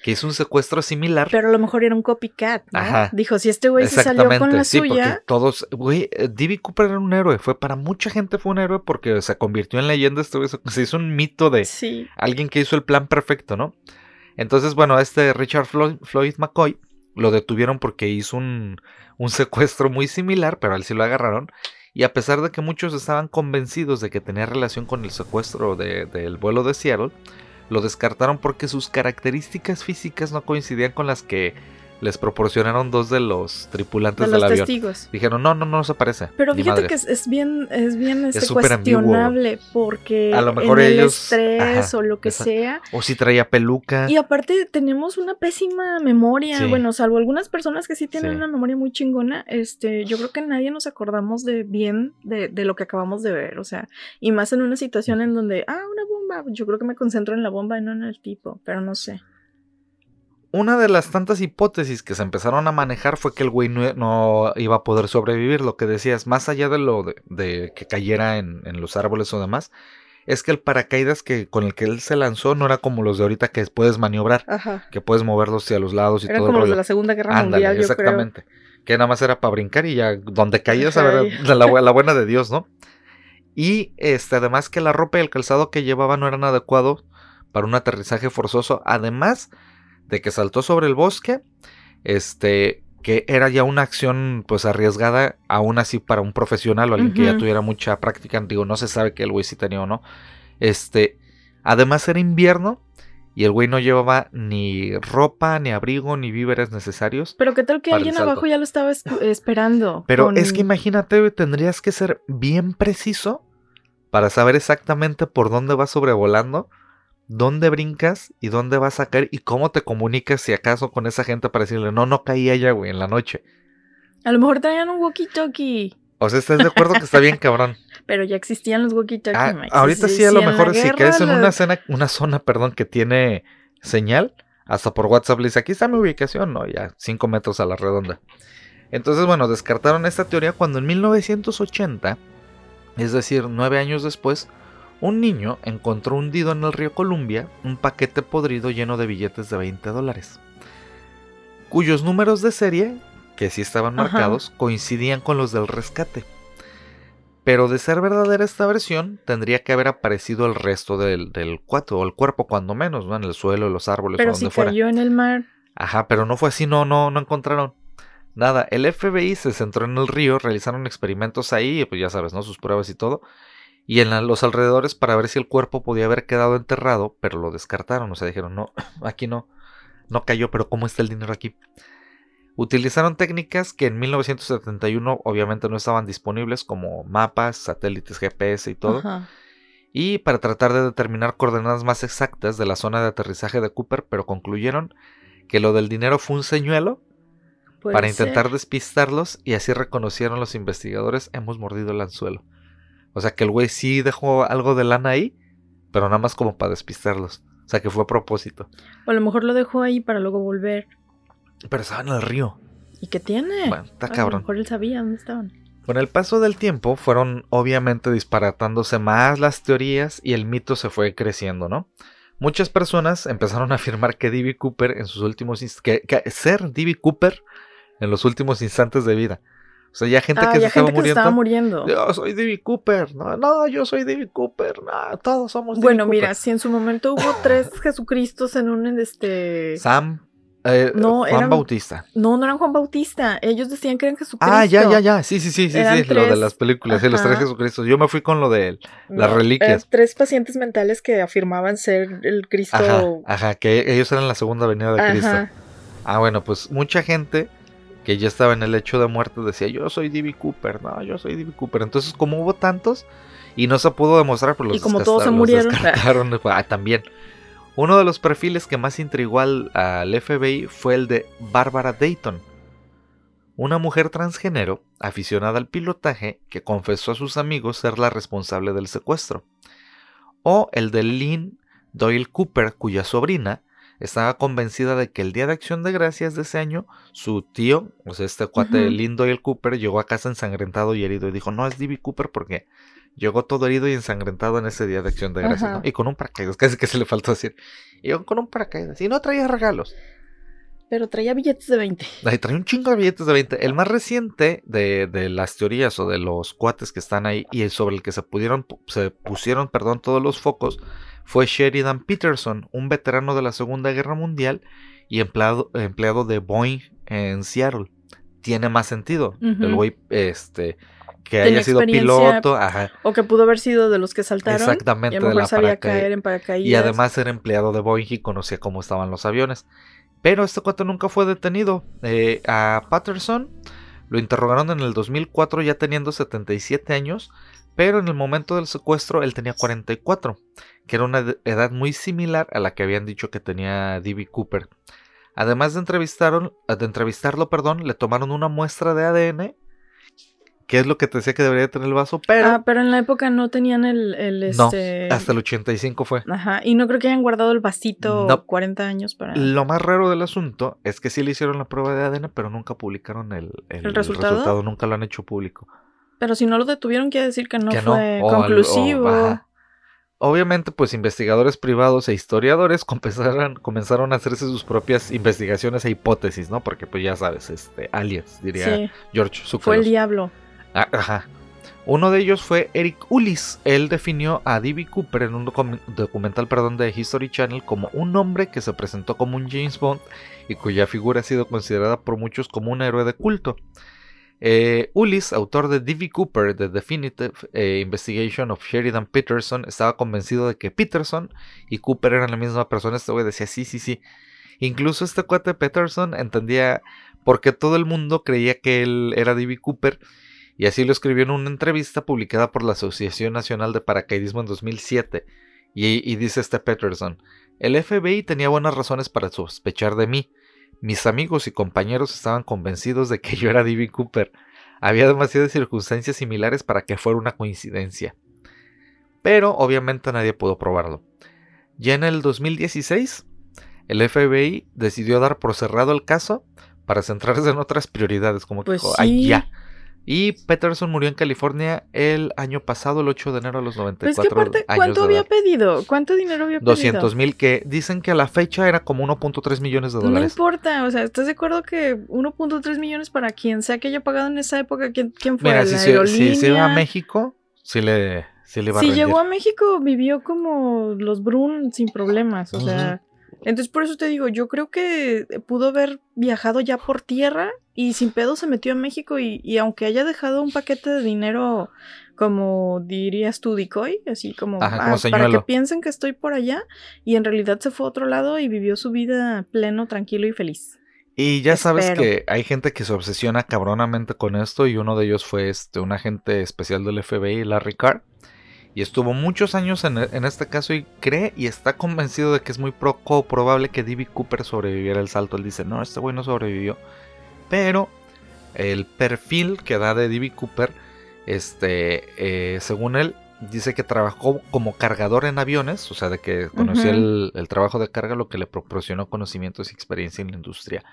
que hizo un secuestro similar. Pero a lo mejor era un copycat, ¿no? Ajá. Dijo, si este güey se salió con la sí, suya. porque todos, güey, eh, D.B. Cooper era un héroe, fue para mucha gente fue un héroe porque se convirtió en leyenda, este güey se- se hizo un mito de Sí. alguien que hizo el plan perfecto, ¿no? Entonces, bueno, este Richard Floyd, Floyd McCoy lo detuvieron porque hizo un, un secuestro muy similar, pero él sí lo agarraron. Y a pesar de que muchos estaban convencidos de que tenía relación con el secuestro de- del vuelo de Seattle, lo descartaron porque sus características físicas no coincidían con las que les proporcionaron dos de los tripulantes De del los avión. testigos. Dijeron, no, no, no se parece. Pero fíjate madres". que es, es bien, es bien este, súper ambiguo. cuestionable porque A lo mejor en el ellos- estrés ajá, o lo que esa- sea. O si traía peluca. Y aparte tenemos una pésima memoria. Sí. Bueno, salvo algunas personas que sí tienen Sí. una memoria muy chingona, este, yo creo que nadie nos acordamos de bien de, de lo que acabamos de ver. O sea, y más en una situación en donde, ah, una bomba. Yo creo que me concentro en la bomba y no en el tipo, pero no sé. Una de las tantas hipótesis que se empezaron a manejar fue que el güey no, no iba a poder sobrevivir. Lo que decías, más allá de lo de, de que cayera en, en los árboles o demás, es que el paracaídas que, con el que él se lanzó no era como los de ahorita que puedes maniobrar, Ajá. que puedes moverlos hacia los lados y Eran todo como el los de la Segunda Guerra Ándale, Mundial, yo creo. exactamente. Que nada más era para brincar y ya donde caías a ver la buena de Dios, ¿no? Y este, además que la ropa y el calzado que llevaba no eran adecuados para un aterrizaje forzoso. Además de que saltó sobre el bosque, este, que era ya una acción pues arriesgada, aún así para un profesional o alguien que ya tuviera mucha práctica. Digo, no se sabe que el güey sí tenía o no. Este, además era invierno y el güey no llevaba ni ropa, ni abrigo, ni víveres necesarios. Pero qué tal que alguien abajo ya lo estaba esperando. Pero con- es que imagínate, tendrías que ser bien preciso para saber exactamente por dónde vas sobrevolando, dónde brincas y dónde vas a caer y cómo te comunicas si acaso con esa gente para decirle, no, no caí allá, güey, en la noche. A lo mejor traían un walkie-talkie. O sea, ¿estás de acuerdo que está bien cabrón? [LAUGHS] Pero ya existían los walkie-talkie. Ah, ahorita sí, a lo mejor si caes en una, escena, una zona, perdón, que tiene señal, hasta por WhatsApp le dice, aquí está mi ubicación, no, ya, 5 metros a la redonda. Entonces, bueno, descartaron esta teoría cuando en 1980, es decir, nueve años después, un niño encontró hundido en el río Columbia un paquete podrido lleno de billetes de 20 dólares, cuyos números de serie, que sí estaban Ajá. marcados, coincidían con los del rescate. Pero de ser verdadera esta versión, tendría que haber aparecido el resto del, del cuatro, o el cuerpo cuando menos, ¿no? En el suelo, en los árboles, o Pero donde si fuera. cayó en el mar. Ajá, pero no fue así, no, no, no encontraron nada. El FBI se centró en el río, realizaron experimentos ahí, pues ya sabes, ¿no? Sus pruebas y todo. Y en la- los alrededores para ver si el cuerpo podía haber quedado enterrado, pero lo descartaron. O sea, dijeron, no, [CLEARS THROAT] aquí no, no cayó, pero ¿cómo está el dinero aquí? Utilizaron técnicas que en 1971 obviamente no estaban disponibles, como mapas, satélites GPS y todo Ajá. y para tratar de determinar coordenadas más exactas de la zona de aterrizaje de Cooper, pero concluyeron que lo del dinero fue un señuelo para ser. intentar despistarlos y así reconocieron los investigadores hemos mordido el anzuelo. O sea que el güey sí dejó algo de lana ahí, pero nada más como para despistarlos. O sea que fue a propósito. O a lo mejor lo dejó ahí para luego volver. Pero estaban en el río. ¿Y qué tiene? Bueno, está A lo cabrón. mejor él sabía dónde estaban. Con el paso del tiempo fueron obviamente disparatándose más las teorías y el mito se fue creciendo, ¿no? Muchas personas empezaron a afirmar que D.B. Cooper en sus últimos que, que ser D.B. Cooper en los últimos instantes de vida. O sea, ya gente ah, que se estaba gente que se muriendo. estaba muriendo. Yo soy D.B. Cooper. No, no, yo soy D.B. Cooper. No, todos somos D.B. Bueno, Cooper. mira, si en su momento hubo [LAUGHS] tres Jesucristos en un este. Sam eh, No, Juan eran- Bautista. No, no eran Juan Bautista. Ellos decían que eran Jesucristo. Ah, ya, ya, ya. Sí, sí, sí, sí, Eran sí. Lo de las películas, sí, los tres. Jesucristos. Yo me fui con lo de Las No, reliquias. tres pacientes mentales que afirmaban ser el Cristo. Ajá, ajá, que ellos eran la segunda venida de Cristo. Ah, bueno, pues mucha gente que ya estaba en el lecho de muerte decía, yo soy D.B. Cooper, no, yo soy D.B. Cooper. Entonces, como hubo tantos y no se pudo demostrar, pues los, Y como todos se murieron. descartaron. Ah, también. Uno de los perfiles que más intrigó al, al FBI fue el de Barbara Dayton, una mujer transgénero aficionada al pilotaje que confesó a sus amigos ser la responsable del secuestro. O el de Lynn Doyle Cooper, cuya sobrina estaba convencida de que el día de acción de gracias de ese año, su tío, o sea, este cuate Ujú. Lynn Doyle Cooper, llegó a casa ensangrentado y herido y dijo, no es D.B. Cooper porque llegó todo herido y ensangrentado en ese día de acción de gracias. ¿no? Y con un paracaídas, [LAUGHS] casi que se le faltó decir. Y yo con un paracaídas. Y no traía regalos. Pero traía billetes de 20. Ahí trae un chingo de billetes de 20. El más reciente de, de las teorías o de los cuates que están ahí y sobre el que se pudieron, se pusieron, perdón, todos los focos fue Sheridan Peterson, un veterano de la Segunda Guerra Mundial y empleado, empleado de Boeing en Seattle. Tiene más sentido. El güey, este, que haya sido piloto, ajá, O que pudo haber sido de los que saltaron. exactamente Y a de lo mejor la sabía caer en paracaídas. Y además era empleado de Boeing y conocía cómo estaban los aviones. Pero este cuate nunca fue detenido. Eh, a Patterson lo interrogaron en el 2004 ya teniendo 77 años. Pero en el momento del secuestro él tenía 44. Que era una ed- edad muy similar a la que habían dicho que tenía D.B. Cooper. Además de, entrevistaron, de entrevistarlo, perdón, le tomaron una muestra de ADN. Que es lo que te decía que debería tener el vaso. Pero Ah, pero en la época no tenían el, el no, este. hasta el 85 fue. Ajá. Y no creo que hayan guardado el vasito No. 40 años para. Lo más raro del asunto es que sí le hicieron la prueba de ADN, pero nunca publicaron el, ¿El resultado? Nunca lo han hecho público. Pero si no lo detuvieron, quiere decir que no Que no, fue o al- o- conclusivo. Obviamente, pues investigadores privados e historiadores [LAUGHS] comenzaron, comenzaron a hacerse sus propias investigaciones e hipótesis, ¿no? Porque pues ya sabes, este, aliens, diría sí, George fue el Zuckerberg. diablo. Ah, ajá. Uno de ellos fue Eric Ulis. Él definió a D.B. Cooper en un docu- documental perdón, de History Channel como un hombre que se presentó como un James Bond y cuya figura ha sido considerada por muchos como un héroe de culto. Eh, Ulis, autor de D.B. Cooper, The Definitive eh, Investigation of Sheridan Peterson, estaba convencido de que Peterson y Cooper eran la misma persona. Este güey decía, sí, sí, sí. Incluso este cuate Peterson entendía por qué todo el mundo creía que él era D.B. Cooper y así lo escribió en una entrevista publicada por la Asociación Nacional de Paracaidismo en 2007. Y, y dice este Peterson, el FBI tenía buenas razones para sospechar de mí. Mis amigos y compañeros estaban convencidos de que yo era D.B. Cooper. Había demasiadas circunstancias similares para que fuera una coincidencia. Pero obviamente nadie pudo probarlo. Ya en el 2016, el FBI decidió dar por cerrado el caso para centrarse en otras prioridades, como que Pues dijo, "Ay, sí. ya. Y Peterson murió en California el año pasado, el 8 de enero a los Pues 94 que aparte, años ¿cuánto de había pedido? ¿Cuánto dinero había pedido? 200 mil, que dicen que a la fecha era como 1.3 millones de No dólares. importa, o sea, ¿estás de acuerdo que 1.3 millones para quien sea que haya pagado en esa época? ¿Quién, quién fue? Mira, ¿La si se, si aerolínea? se iba a México, sí le, sí le iba a Si rendir. llegó a México, vivió como los Brun sin problemas, o sea. Entonces, por eso te digo, yo creo que pudo haber viajado ya por tierra y sin pedo se metió a México y, y aunque haya dejado un paquete de dinero, como dirías tú, decoy, así como, Ajá, ah, para que piensen que estoy por allá y en realidad se fue a otro lado y vivió su vida pleno, tranquilo y feliz. Y ya sabes que hay gente que se obsesiona cabronamente con esto y uno de ellos fue este un agente especial del FBI, Larry Carr. Y estuvo muchos años en, en este caso y cree y está convencido de que es muy poco probable que D.B. Cooper sobreviviera el salto. Él dice, no, este güey no sobrevivió. Pero el perfil que da de D.B. Cooper, este, eh, según él, dice que trabajó como cargador en aviones, o sea, de que conocía el trabajo de carga, lo que le proporcionó conocimientos y experiencia en la industria.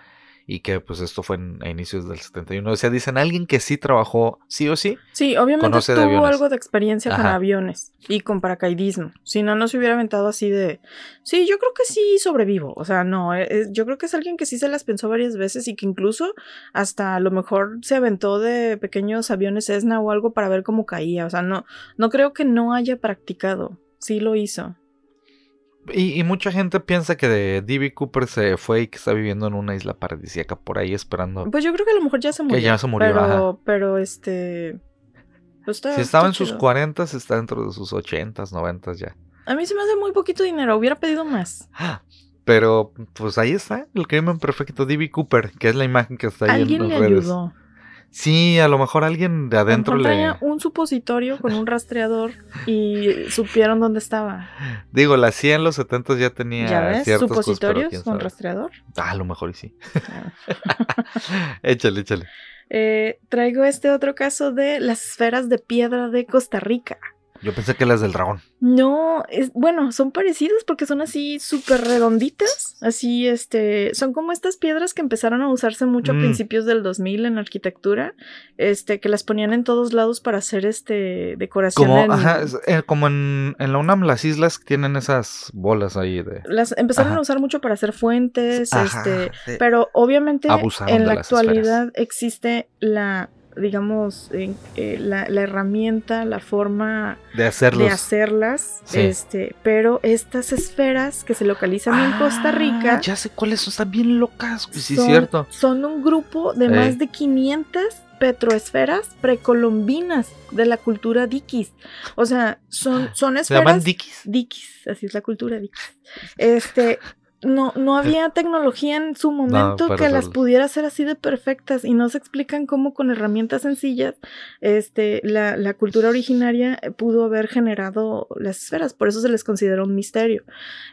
Y que pues esto fue en, a inicios del 71. O sea, dicen alguien que sí trabajó, sí o sí. Sí, obviamente Conoce de tuvo aviones. algo de experiencia con aviones y con paracaidismo. Si no, no se hubiera aventado así de. Sí, yo creo que sí sobrevivo. O sea, no, eh, yo creo que es alguien que sí se las pensó varias veces y que incluso hasta a lo mejor se aventó de pequeños aviones Cessna o algo para ver cómo caía. O sea, no, no creo que no haya practicado. Sí lo hizo. Y, y mucha gente piensa que D.B. Cooper se fue y que está viviendo en una isla paradisíaca por ahí esperando. Pues yo creo que a lo mejor ya se murió. ya se murió, Pero, ajá. pero este. pues está- Si estaba en sus chido. 40, está dentro de sus 80, 90 ya. A mí se me hace muy poquito dinero. Hubiera pedido más. Pero pues ahí está, el crimen perfecto, D.B. Cooper, que es la imagen que está ahí Alguien en le las redes. ayudó. Sí, a lo mejor alguien de adentro le... un supositorio con un rastreador [LAUGHS] y supieron dónde estaba. Digo, la CIA en los 70 ya tenía ¿Ya ves? pero Supositorios con rastreador. Ah, a lo mejor y sí. [LAUGHS] Ah. [LAUGHS] échale, échale. Eh, traigo este otro caso de las esferas de piedra de Costa Rica. Yo pensé que las del dragón. No, es, bueno, son parecidas porque son así súper redonditas. Así, este, son como estas piedras que empezaron a usarse mucho a Mm. principios del 2000 en arquitectura, este, que las ponían en todos lados para hacer, este, decoración. Como, en- ajá, es- eh, como en, en la UNAM, las islas tienen esas bolas ahí de. Las empezaron Ajá. a usar mucho para hacer fuentes, Ajá, este, pero obviamente en la actualidad existe la, digamos, eh, la, la herramienta, la forma de de hacerlas, Sí. este, pero estas esferas que se localizan en Costa Ah, Rica Ya sé cuáles son, están bien locas. Sí, son, cierto. son un grupo de más de 500 petroesferas precolombinas de la cultura Dikis. O sea, son, [GASPS] son ¿Se llaman esferas dikis? Dikis, así es la cultura Dikis. Este, no, no había tecnología en su momento que las pudiera hacer así de perfectas y no se explican cómo con herramientas sencillas este, la, la cultura originaria eh, pudo haber generado las esferas, por eso se les considera un misterio.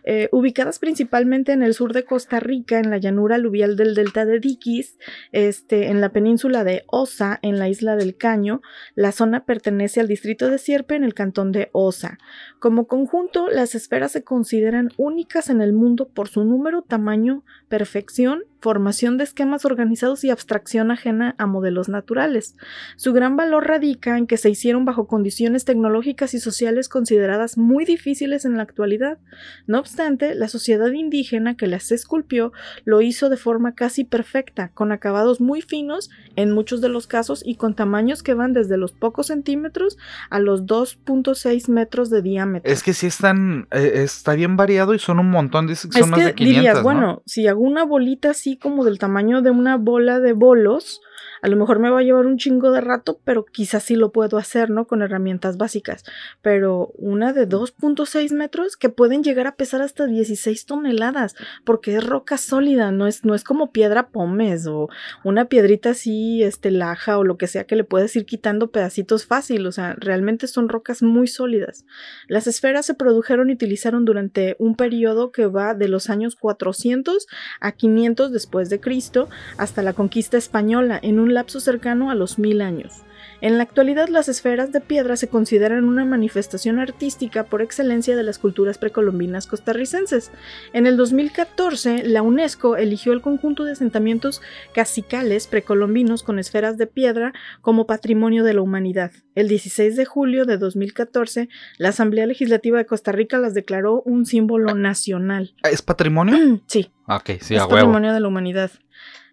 Eh, ubicadas principalmente en el sur de Costa Rica, en la llanura aluvial del delta de Dikis, este, en la península de Osa, en la isla del Caño, la zona pertenece al distrito de Sierpe en el cantón de Osa. Como conjunto, las esferas se consideran únicas en el mundo por su número, tamaño, perfección, formación de esquemas organizados y abstracción ajena a modelos naturales. Su gran valor radica en que se hicieron bajo condiciones tecnológicas y sociales consideradas muy difíciles en la actualidad. No obstante, la sociedad indígena que las esculpió lo hizo de forma casi perfecta, con acabados muy finos en muchos de los casos y con tamaños que van desde los pocos centímetros a los 2.6 metros de diámetro. Es que sí están, eh, está bien variado y son un montón, Es son más que de 500, dirías, ¿no? bueno, si una bolita así como del tamaño de una bola de bolos, a lo mejor me va a llevar un chingo de rato, pero quizás sí lo puedo hacer, ¿no? Con herramientas básicas. Pero una de 2.6 metros que pueden llegar a pesar hasta 16 toneladas, porque es roca sólida, no es, no es como piedra pómez o una piedrita así, este, laja o lo que sea que le puedes ir quitando pedacitos fácil, o sea, realmente son rocas muy sólidas. Las esferas se produjeron y utilizaron durante un periodo que va de los años 400 a 500 después de Cristo hasta la conquista española en un lapso cercano a los mil años. En la actualidad las esferas de piedra se consideran una manifestación artística por excelencia de las culturas precolombinas costarricenses. En el 2014, la UNESCO eligió el conjunto de asentamientos cacicales precolombinos con esferas de piedra como patrimonio de la humanidad. El 16 de julio de 2014, la Asamblea Legislativa de Costa Rica las declaró un símbolo nacional. ¿Es patrimonio? [CLEARS THROAT] Sí, Ok, sí, es a huevo. patrimonio de la humanidad.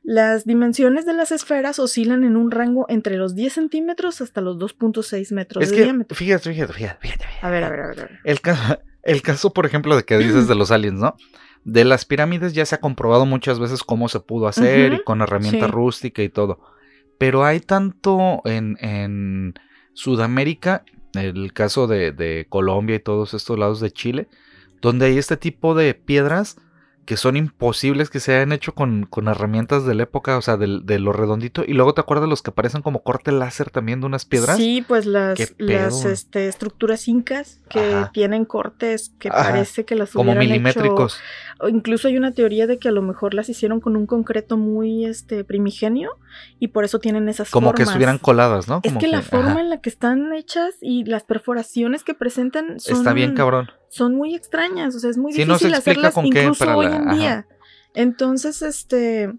Las dimensiones de las esferas oscilan en un rango entre los 10 centímetros hasta los 2.6 metros Es de que, diámetro. fíjate, fíjate, fíjate, fíjate. A ver, a ver, a ver. a ver. El caso, el caso, por ejemplo, de que dices [CLEARS THROAT] de los aliens, ¿no? De las pirámides ya se ha comprobado muchas veces cómo se pudo hacer Ujú, y con herramienta sí. rústica y todo. Pero hay tanto en, en Sudamérica, el caso de, de Colombia y todos estos lados de Chile, donde hay este tipo de piedras que son imposibles que se hayan hecho con, con herramientas de la época, o sea, del- de, lo redondito. Y luego te acuerdas los que parecen como corte láser también de unas piedras. Sí, pues las, ¿Qué las este, estructuras incas que Ajá. tienen cortes que Ajá, parece que las como hubieran hecho- milimétricos. o incluso hay una teoría de que a lo mejor las hicieron con un concreto muy este primigenio y por eso tienen esas Como que formas. estuvieran coladas, ¿no? Es Como que, la forma ajá, en la que están hechas y las perforaciones que presentan son, Está bien cabrón. Son muy extrañas, o sea, es muy Sí, no se difícil hacerlas con qué incluso para hoy la- en día. Entonces, este,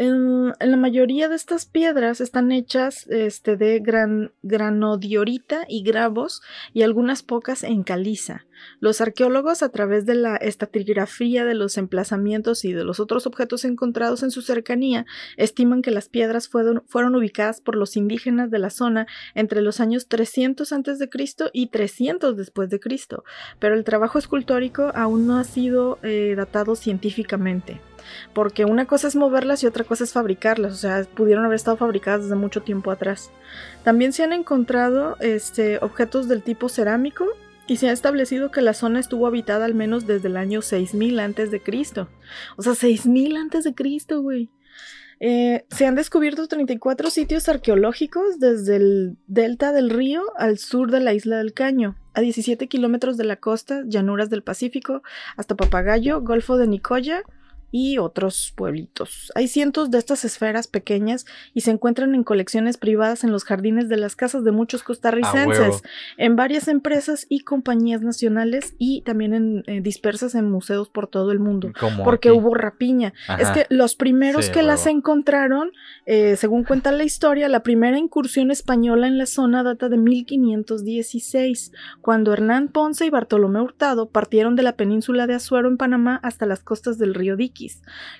en, la mayoría de estas piedras están hechas este, de gran, granodiorita y gravos y algunas pocas en caliza. Los arqueólogos, a través de la estratigrafía de los emplazamientos y de los otros objetos encontrados en su cercanía, estiman que las piedras fueron, fueron ubicadas por los indígenas de la zona entre los años 300 a.C. y 300 después de Cristo, pero el trabajo escultórico aún no ha sido eh, datado científicamente. Porque una cosa es moverlas y otra cosa es fabricarlas, o sea, pudieron haber estado fabricadas desde mucho tiempo atrás. También se han encontrado este, objetos del tipo cerámico y se ha establecido que la zona estuvo habitada al menos desde el año 6000 antes de Cristo. O sea, 6000 antes de Cristo, güey. Eh, se han descubierto 34 sitios arqueológicos desde el delta del río al sur de la isla del Caño, a 17 kilómetros de la costa, llanuras del Pacífico, hasta Papagayo, Golfo de Nicoya, y otros pueblitos. Hay cientos de estas esferas pequeñas y se encuentran en colecciones privadas en los jardines de las casas de muchos costarricenses, en varias empresas y compañías nacionales y también en, eh, dispersas en museos por todo el mundo. porque hubo rapiña. Es que los primeros que las encontraron, eh, según cuenta la historia, la primera incursión española en la zona data de 1516, cuando Hernán Ponce y Bartolomé Hurtado partieron de la península de Azuero en Panamá hasta las costas del río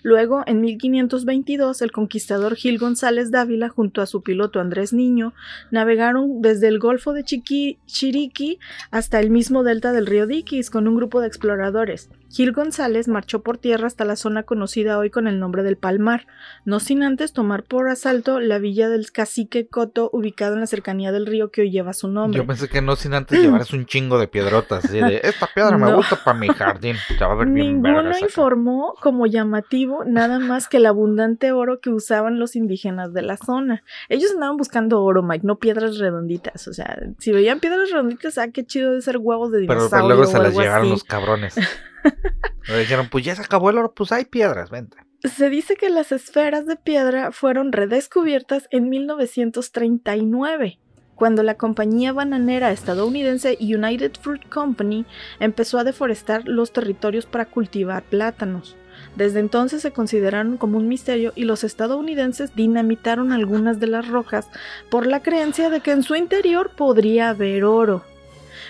Luego, en 1522, el conquistador Gil González Dávila, junto a su piloto Andrés Niño, navegaron desde el Golfo de Chiriqui hasta el mismo delta del río Diquis con un grupo de exploradores. Gil González marchó por tierra hasta la zona conocida hoy con el nombre del Palmar, no sin antes tomar por asalto la villa del cacique Coto, ubicado en la cercanía del río que hoy lleva su nombre. Yo pensé que no sin antes llevarse un chingo de piedrotas, así de, esta piedra me [LAUGHS] gusta para mi jardín, Ninguno informó como llamativo nada más que el abundante oro que usaban los indígenas de la zona. Ellos andaban buscando oro, Mike, no piedras redonditas, o sea, si veían piedras redonditas, ah, qué chido de ser huevos de dinosaurio. Pero, luego se las llevaron los cabrones. [LAUGHS] Se dice que las esferas de piedra fueron redescubiertas en 1939, cuando la compañía bananera estadounidense United Fruit Company empezó a deforestar los territorios para cultivar plátanos. Desde entonces se consideraron como un misterio y los estadounidenses dinamitaron algunas de las rocas por la creencia de que en su interior podría haber oro.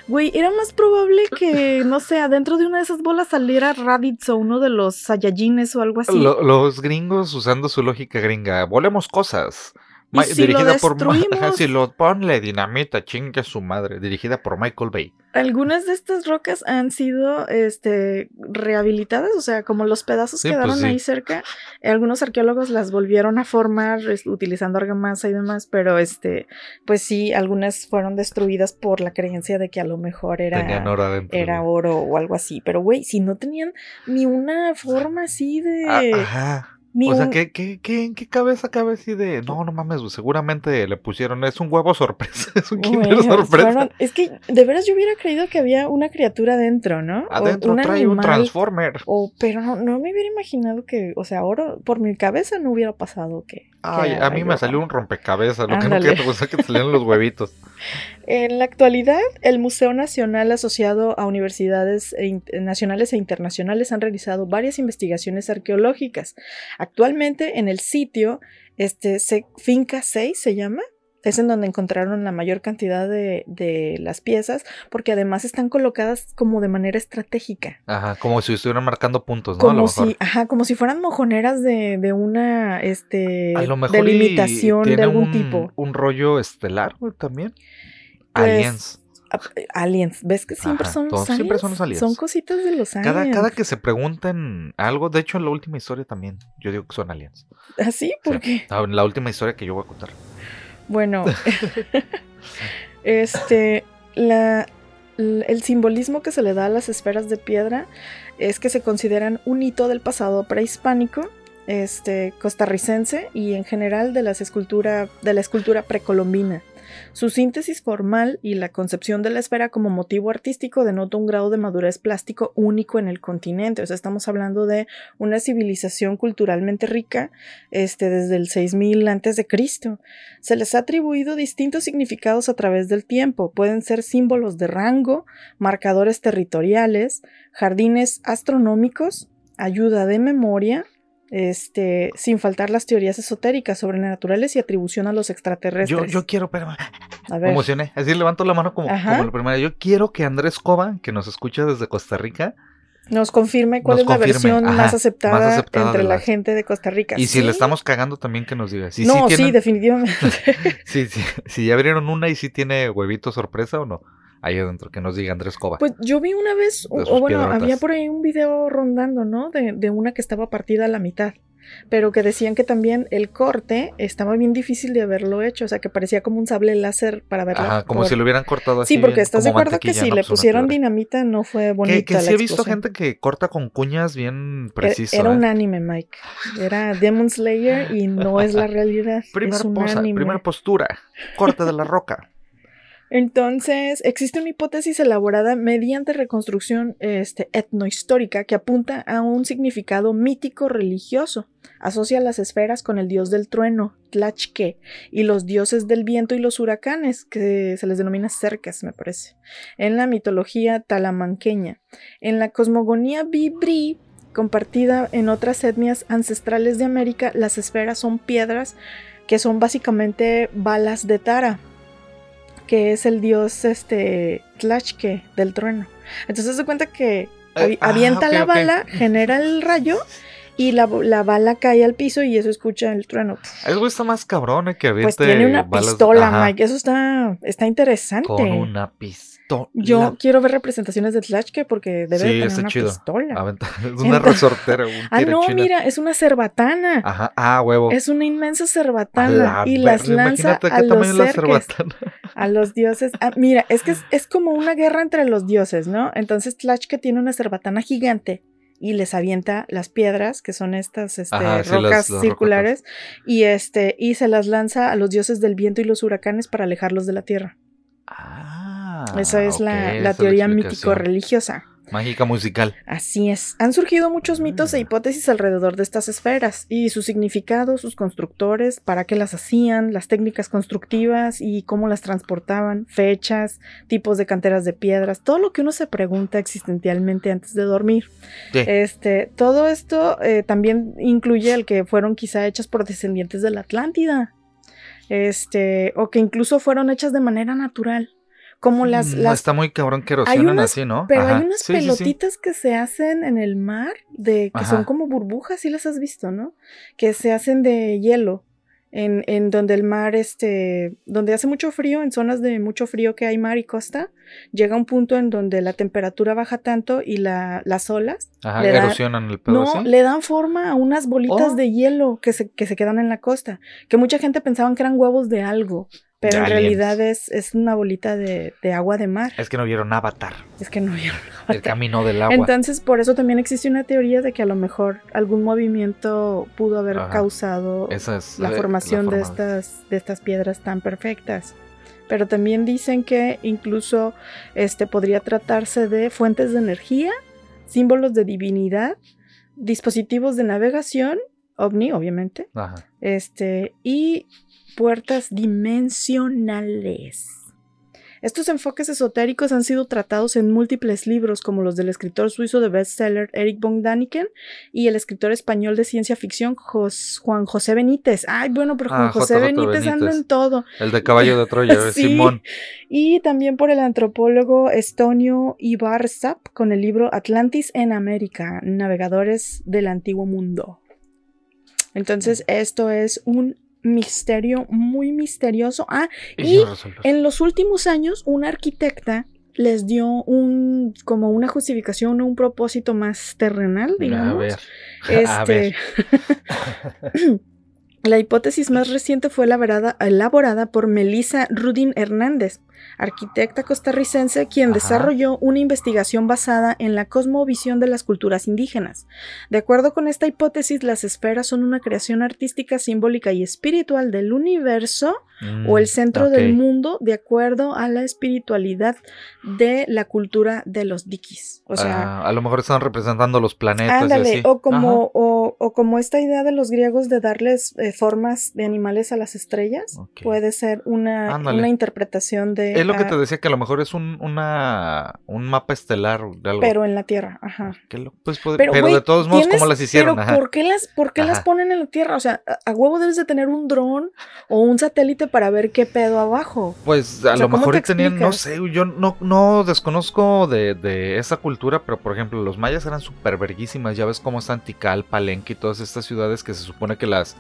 Güey, era más probable que, [LAUGHS] no sé, adentro de una de esas bolas saliera Raditz o uno de los Saiyajines o algo así. los gringos usando su lógica gringa, volemos cosas dirigida por [LAUGHS] si lo ponle dinamita, chingue su madre, dirigida por Michael Bay. Algunas de estas rocas han sido este rehabilitadas, o sea, como los pedazos pues quedaron ahí cerca, algunos arqueólogos las volvieron a formar utilizando argamasa y demás, pero este, pues sí, algunas fueron destruidas por la creencia de que a lo mejor era oro, era oro o algo así, pero güey, si no tenían ni una forma así de ah, ajá o sea, ¿qué, qué, qué, ¿en qué cabeza cabe así de.? No, no mames, seguramente le pusieron. Es un huevo sorpresa. [LAUGHS] Es un kinder sorpresa. es que de veras yo hubiera creído que había una criatura dentro, ¿no? Adentro trae un Transformer. O, pero no, no, me hubiera imaginado que. O sea, ahora por mi cabeza no hubiera pasado que. Ay, a mí me salió un rompecabezas. Lo que no quiero es que salieron los huevitos. [LAUGHS] En la actualidad, el Museo Nacional asociado a universidades e nacionales e internacionales han realizado varias investigaciones arqueológicas. Actualmente en el sitio, este, Finca 6 se llama, es en donde encontraron la mayor cantidad de, las piezas, porque además están colocadas como de manera estratégica. Ajá, como si estuvieran marcando puntos, ¿no? Como si, ajá, como si fueran mojoneras de, una este delimitación de algún tipo. Un rollo estelar también. Pues, aliens. Aliens, ¿ves que siempre son los aliens? Siempre son los aliens. Son cositas de los aliens. Cada, cada que se pregunten algo, de hecho en la última historia también, yo digo que son aliens. ¿Ah, sí? ¿Por qué? En la última historia que yo voy a contar. Bueno, [LAUGHS] este, la, el simbolismo que se le da a las esferas de piedra es que se consideran un hito del pasado prehispánico, este, costarricense y en general de, las escultura, de la escultura precolombina. Su síntesis formal y la concepción de la esfera como motivo artístico denota un grado de madurez plástico único en el continente. O sea, estamos hablando de una civilización culturalmente rica este, desde el 6000 antes de Cristo. Se les ha atribuido distintos significados a través del tiempo. Pueden ser símbolos de rango, marcadores territoriales, jardines astronómicos, ayuda de memoria, este, sin faltar las teorías esotéricas, sobrenaturales y atribución a los extraterrestres. Yo, yo quiero, pero me emocioné. Así levanto la mano como, como la primera. Yo quiero que Andrés Cova, que nos escucha desde Costa Rica, nos confirme cuál es la versión más, aceptada entre la... gente de Costa Rica. Y si le estamos cagando también que nos diga. Si, no, sí, definitivamente. [LAUGHS] sí, sí, si ya abrieron una y si tiene huevito sorpresa o no ahí adentro, que nos diga Andrés Cova. Pues yo vi una vez, o, bueno, había por ahí un video rondando, ¿no? De, de, una que estaba partida a la mitad, pero que decían que también el corte estaba bien difícil de haberlo hecho, o sea, que parecía como un sable láser para verlo. Ajá, como si lo hubieran cortado así. Sí, porque estás de acuerdo que si le pusieron dinamita no fue bonita. Que, que sí he visto gente que corta con cuñas bien e, precisas. Era, un ¿eh? anime, Mike. Era Demon Slayer y no es la [LAUGHS] realidad. Primera, primera postura, corte de la roca. [LAUGHS] Entonces, existe una hipótesis elaborada mediante reconstrucción este, etnohistórica que apunta a un significado mítico religioso. Asocia las esferas con el dios del trueno, Tlachque, y los dioses del viento y los huracanes, que se les denomina cercas, me parece, en la mitología talamanqueña. En la cosmogonía Bibri, compartida en otras etnias ancestrales de América, las esferas son piedras que son básicamente balas de Tara, que es el dios este Tlachque del trueno. Entonces se cuenta que Eh, ah, avienta ok, la bala, genera el rayo y la, la bala cae al piso y eso escucha el trueno. Güey está más cabrón eh, que aviente Pues tiene una balas- pistola, Ajá, Mike. Eso está, está interesante. Con una pistola. Yo quiero ver representaciones de Tlachque porque debe Sí, tener una chido. pistola. Aventa- [LAUGHS] Es una Entonces- resortera. Un Ah, no, mira, es una cerbatana. Ajá, ah, huevo. Es una inmensa cerbatana la y las lanza Imagínate a los cerques, [LAUGHS] a dioses. Ah, mira, es que es, es como una guerra entre los dioses, ¿no? Entonces Tlachque tiene una cerbatana gigante y les avienta las piedras, que son estas este, Ajá, sí, rocas las- las circulares, y este, y se las lanza a los dioses del viento y los huracanes para alejarlos de la tierra. Ah, Esa es la, teoría mítico-religiosa. Mágica musical. Así es. Han surgido muchos mitos e Mm. hipótesis alrededor de estas esferas y su significado, sus constructores, para qué las hacían, las técnicas constructivas y cómo las transportaban, fechas, tipos de canteras de piedras, todo lo que uno se pregunta existencialmente antes de dormir. Sí. Este, todo esto eh, también incluye el que fueron quizá hechas por descendientes de la Atlántida. Este, o que incluso fueron hechas de manera natural. Como las, Mm, las Está muy cabrón que erosionan unas- así, ¿no? pero Ajá. hay unas Sí, sí, sí. pelotitas que se hacen en el mar, de que Ajá. son como burbujas, sí las has visto, ¿no? Que se hacen de hielo, en, en donde el mar, este, donde hace mucho frío, en zonas de mucho frío que hay mar y costa, llega un punto en donde la temperatura baja tanto y la, las olas, Ajá, le da- erosionan el pedo no, así. le dan forma a unas bolitas Oh. de hielo que se, que se quedan en la costa, que mucha gente pensaban que eran huevos de algo. Pero De en aliens. realidad es, es una bolita de, de agua de mar. Es que no vieron Avatar, Es que no vieron. el camino del agua. Entonces, por eso también existe una teoría de que a lo mejor algún movimiento pudo haber Ajá. causado es la formación de, forma estas, de estas piedras tan perfectas. Pero también dicen que incluso este, podría tratarse de fuentes de energía, símbolos de divinidad, dispositivos de navegación, ovni, obviamente, Ajá. este, y puertas dimensionales. Estos enfoques esotéricos han sido tratados en múltiples libros, como los del escritor suizo de bestseller Eric von Daniken y el escritor español de ciencia ficción Jos- Juan José Benítez. Ay, bueno, pero Juan Ah, José Benítez, anda en todo. El de caballo de Troya, [LAUGHS] eh, Sí. Simón. Y también por el antropólogo Estonio Ibarzap con el libro Atlantis en América, navegadores del antiguo mundo. Entonces, esto es un misterio muy misterioso. Ah, y en los últimos años, una arquitecta les dio un como una justificación o un propósito más terrenal, digamos. [LAUGHS] A ver. A ver. Este, la hipótesis más reciente fue elaborada, elaborada por Melissa Rudin Hernández, arquitecta costarricense, quien Ajá. desarrolló una investigación basada en la cosmovisión de las culturas indígenas. De acuerdo con esta hipótesis, las esferas son una creación artística, simbólica y espiritual del universo o el Mm, centro del mundo de acuerdo a la espiritualidad de la cultura de los dikis. O sea, Ah, a lo mejor están representando los planetas. y Ándale, así. o como, o, o como esta idea de los griegos de darles eh, formas de animales a las estrellas, puede ser una, una interpretación de... Es lo que ah, te decía, que a lo mejor es un, una, un mapa estelar de algo. Pero en la Tierra, ajá. Lo- pues, Pero, pero de todos modos, ¿cómo las hicieron? Pero Ajá. ¿por qué las, por qué las ponen en la Tierra? O sea, a, a huevo debes de tener un dron o un satélite para ver qué pedo abajo. Pues a sea, lo ¿cómo mejor te tenían, no sé, yo no, no desconozco de, de esa cultura, pero por ejemplo, los mayas eran súper verguísimas. Ya ves cómo están Tikal, Palenque y todas estas ciudades que se supone que las,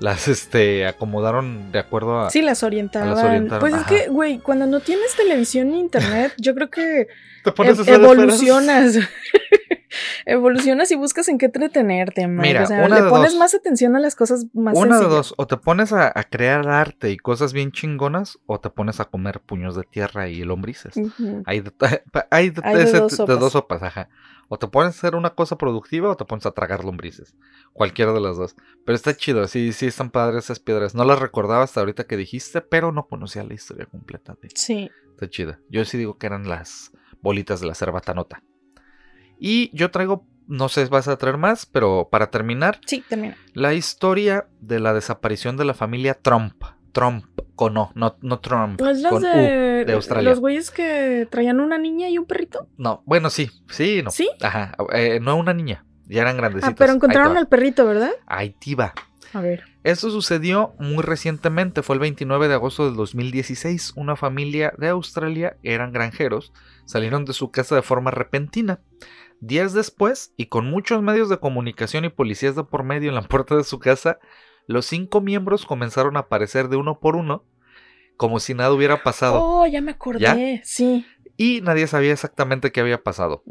las este, acomodaron de acuerdo a. Sí, las orientaban. orientaron, pues ajá. es que, güey, cuando no tienes televisión ni internet, yo creo que Te ev- evolucionas. [LAUGHS] Evolucionas y buscas en qué entretenerte, Mike. Mira, o sea, le pones dos. más atención a las cosas más Una de dos, o te pones a, a crear arte y cosas bien chingonas, o te pones a comer puños de tierra y lombrices. Hay de, [LAUGHS] hay de, Hay de ese- dos de dos sopas, ajá. O te pones a hacer una cosa productiva o te pones a tragar lombrices. Cualquiera de las dos. Pero está chido, sí, sí están padres esas piedras. No las recordaba hasta ahorita que dijiste, pero no conocía la historia completa. De... Sí. Está chida. Yo sí digo que eran las bolitas de la cerbatanota. Y yo traigo, no sé si vas a traer más, pero para terminar, Sí, termina. la historia de la desaparición de la familia Trump. Trump, con O, no, no Trump. ¿No es los con U. de, de Australia. los güeyes que traían una niña y un perrito? No, bueno, sí, sí, no. ¿Sí? Ajá, eh, no una niña, ya eran grandecitos. Ah, pero encontraron al perrito, ¿verdad? Ahí te va. A ver. Esto sucedió muy recientemente, fue el 29 de agosto del 2016. Una familia de Australia, eran granjeros, salieron de su casa de forma repentina. Días después, y con muchos medios de comunicación y policías de por medio en la puerta de su casa, los cinco miembros comenzaron a aparecer de uno por uno, como si nada hubiera pasado, Oh, ya me acordé. Sí. y nadie sabía exactamente qué había pasado.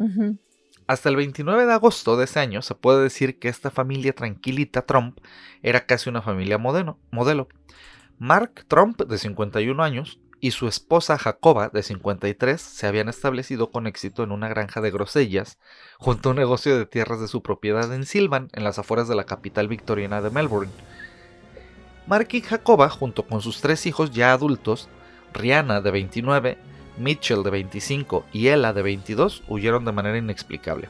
Hasta el 29 de agosto de ese año se puede decir que esta familia tranquilita Trump era casi una familia modelo. modelo. Mark Trump, de 51 años, y su esposa Jacoba, de 53, se habían establecido con éxito en una granja de grosellas junto a un negocio de tierras de su propiedad en Silvan, en las afueras de la capital victoriana de Melbourne. Mark y Jacoba, junto con sus tres hijos ya adultos, Rihanna, de 29, Mitchell de 25 y Ella de 22 huyeron de manera inexplicable.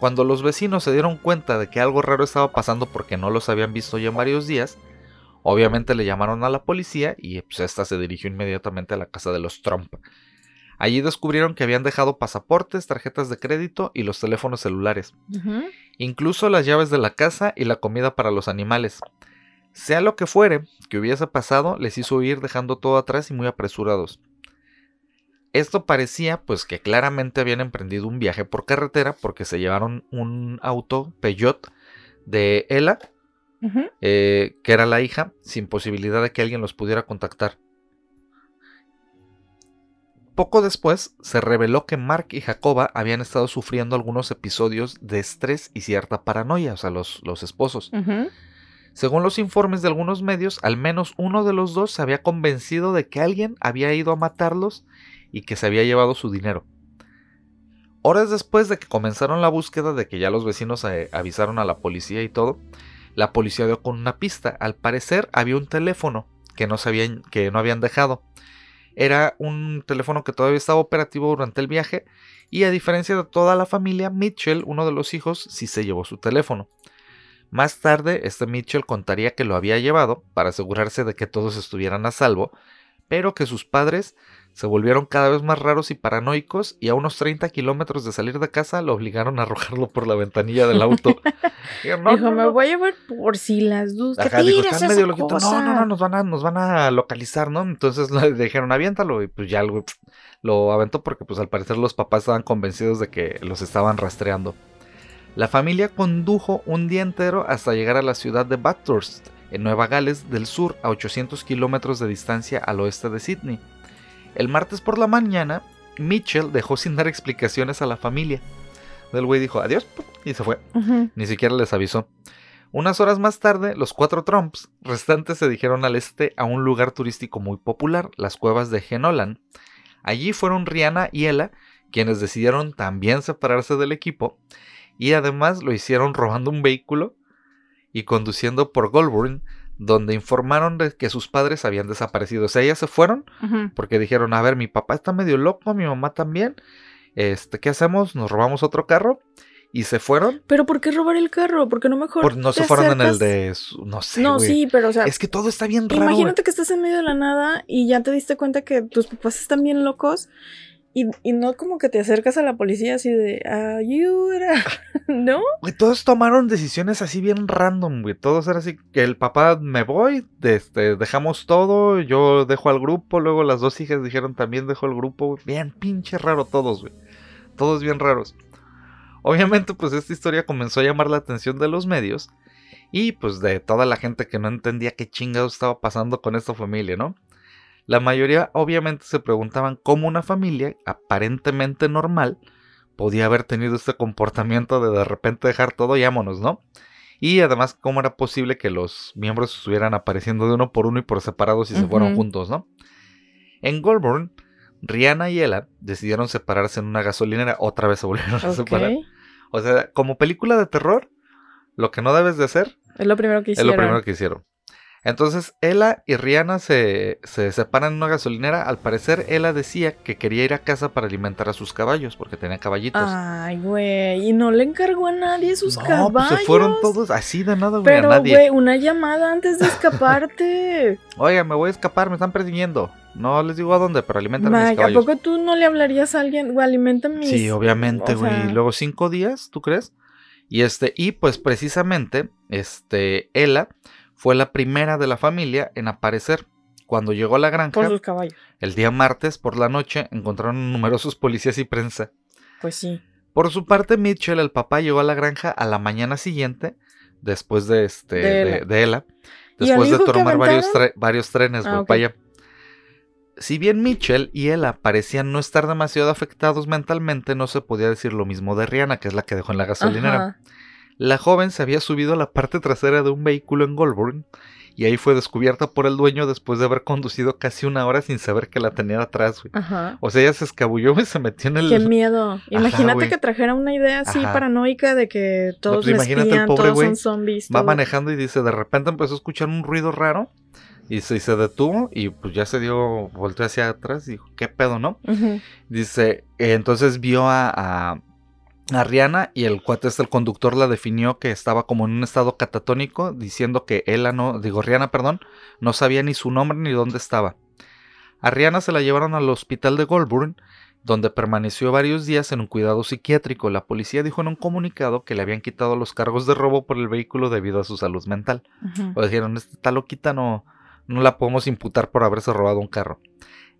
Cuando los vecinos se dieron cuenta de que algo raro estaba pasando porque no los habían visto ya en varios días, obviamente le llamaron a la policía y pues esta se dirigió inmediatamente a la casa de los Trump. Allí descubrieron que habían dejado pasaportes, tarjetas de crédito y los teléfonos celulares, incluso las llaves de la casa y la comida para los animales. Sea lo que fuere que hubiese pasado, les hizo huir dejando todo atrás y muy apresurados. Esto parecía pues que claramente habían emprendido un viaje por carretera porque se llevaron un auto Peugeot de Eh, que era la hija, sin posibilidad de que alguien los pudiera contactar. Poco después se reveló que Mark y Jacoba habían estado sufriendo algunos episodios de estrés y cierta paranoia, o sea, los, los esposos. Según los informes de algunos medios, al menos uno de los dos se había convencido de que alguien había ido a matarlos y que se había llevado su dinero. Horas después de que comenzaron la búsqueda de que ya los vecinos eh, avisaron a la policía y todo, la policía dio con una pista. Al parecer había un teléfono que no, sabían, que no habían dejado. Era un teléfono que todavía estaba operativo durante el viaje y a diferencia de toda la familia, Mitchell, uno de los hijos, sí se llevó su teléfono. Más tarde, este Mitchell contaría que lo había llevado para asegurarse de que todos estuvieran a salvo, pero que sus padres se volvieron cada vez más raros y paranoicos y a unos 30 kilómetros de salir de casa lo obligaron a arrojarlo por la ventanilla del auto. [LAUGHS] Dijeron, "No, Dijo, no, me no". voy a llevar por si las dudas. ¿Qué Ajá, dijo, "Están medio loquito". No, no, no, nos van a, nos van a localizar, ¿no? Entonces le dijeron, aviéntalo. Y pues ya el güey, pf, lo aventó porque pues al parecer los papás estaban convencidos de que los estaban rastreando. La familia condujo un día entero hasta llegar a la ciudad de Bathurst, en Nueva Gales del Sur, a 800 kilómetros de distancia al oeste de Sydney. El martes por la mañana, Mitchell dejó sin dar explicaciones a la familia. El güey dijo adiós y se fue. Ni siquiera les avisó. Unas horas más tarde, los cuatro Trumps restantes se dijeron al este a un lugar turístico muy popular, las cuevas de Genolan. Allí fueron Rihanna y Ella, quienes decidieron también separarse del equipo, y además lo hicieron robando un vehículo y conduciendo por Goulburn, donde informaron de que sus padres habían desaparecido. O sea, ellas se fueron porque dijeron, a ver, mi papá está medio loco, mi mamá también. Este, ¿qué hacemos? Nos robamos otro carro y se fueron. Pero ¿por qué robar el carro? ¿Por qué no mejor Por, no se fueron en el de su- no sé, No, güey. sí, pero o sea, Es que todo está bien raro. imagínate que estás en medio de la nada y ya te diste cuenta que tus papás están bien locos y, no como que te acercas a la policía así de ayuda, [LAUGHS] ¿no? Todos tomaron decisiones así bien random, güey. Todos era así que el papá me voy, este, dejamos todo, yo dejo al grupo, luego las dos hijas dijeron también dejo el grupo. Bien pinche raro todos, güey. Todos bien raros. Obviamente, pues esta historia comenzó a llamar la atención de los medios y pues de toda la gente que no entendía qué chingados estaba pasando con esta familia, ¿no? La mayoría obviamente se preguntaban cómo una familia aparentemente normal podía haber tenido este comportamiento de de repente dejar todo y vámonos, ¿no? Y además, ¿cómo era posible que los miembros estuvieran apareciendo de uno por uno y por separados y se fueron juntos, ¿no? En Goldburn, Rihanna y Ella decidieron separarse en una gasolinera. Otra vez se volvieron a separar. O sea, como película de terror, lo que no debes de hacer Es lo primero que es hicieron. lo primero que hicieron. Entonces, Ella y Rihanna se, se separan en una gasolinera. Al parecer, Ella decía que quería ir a casa para alimentar a sus caballos, porque tenía caballitos. Ay, güey. Y no le encargó a nadie sus no, caballos. pues se fueron todos así de nada, güey, Pero, güey, una llamada antes de escaparte. [LAUGHS] Oiga, me voy a escapar, me están persiguiendo. No les digo a dónde, pero alimentan a mis Mike, ¿a caballos. poco tú no le hablarías a alguien? Güey, alimenta mis. Sí, obviamente, güey. sea, luego cinco días, ¿tú crees? Y este, y pues precisamente, este, Ella fue la primera de la familia en aparecer. Cuando llegó a la granja, Por sus caballos. el día martes por la noche, encontraron numerosos policías y prensa. Pues sí. Por su parte, Mitchell, el papá, llegó a la granja a la mañana siguiente, después de este, De de, Ella. de Ella, ¿Y al después de tomar varios, tre- varios trenes, Ah. Si bien Mitchell y Ella parecían no estar demasiado afectados mentalmente, no se podía decir lo mismo de Rihanna, que es la que dejó en la gasolinera. Ajá. La joven se había subido a la parte trasera de un vehículo en Goldburn y ahí fue descubierta por el dueño después de haber conducido casi una hora sin saber que la tenía atrás, güey. Ajá. O sea, ella se escabulló y se metió en el... Qué miedo. Imagínate que trajera una idea así Ajá. paranoica de que todos pues me imagínate el espían, pobre todos son zombies. Va manejando y dice, de repente empezó a escuchar un ruido raro y se, y se detuvo y pues ya se dio, volteó hacia atrás y dijo, ¿qué pedo, no? Dice, eh, entonces vio a, a, a Rihanna y el cuate este, el conductor la definió que estaba como en un estado catatónico, diciendo que él no, digo Rihanna, perdón, no sabía ni su nombre ni dónde estaba. A Rihanna se la llevaron al hospital de Goldburn, donde permaneció varios días en un cuidado psiquiátrico. La policía dijo en un comunicado que le habían quitado los cargos de robo por el vehículo debido a su salud mental. O dijeron, esta loquita no, no la podemos imputar por haberse robado un carro.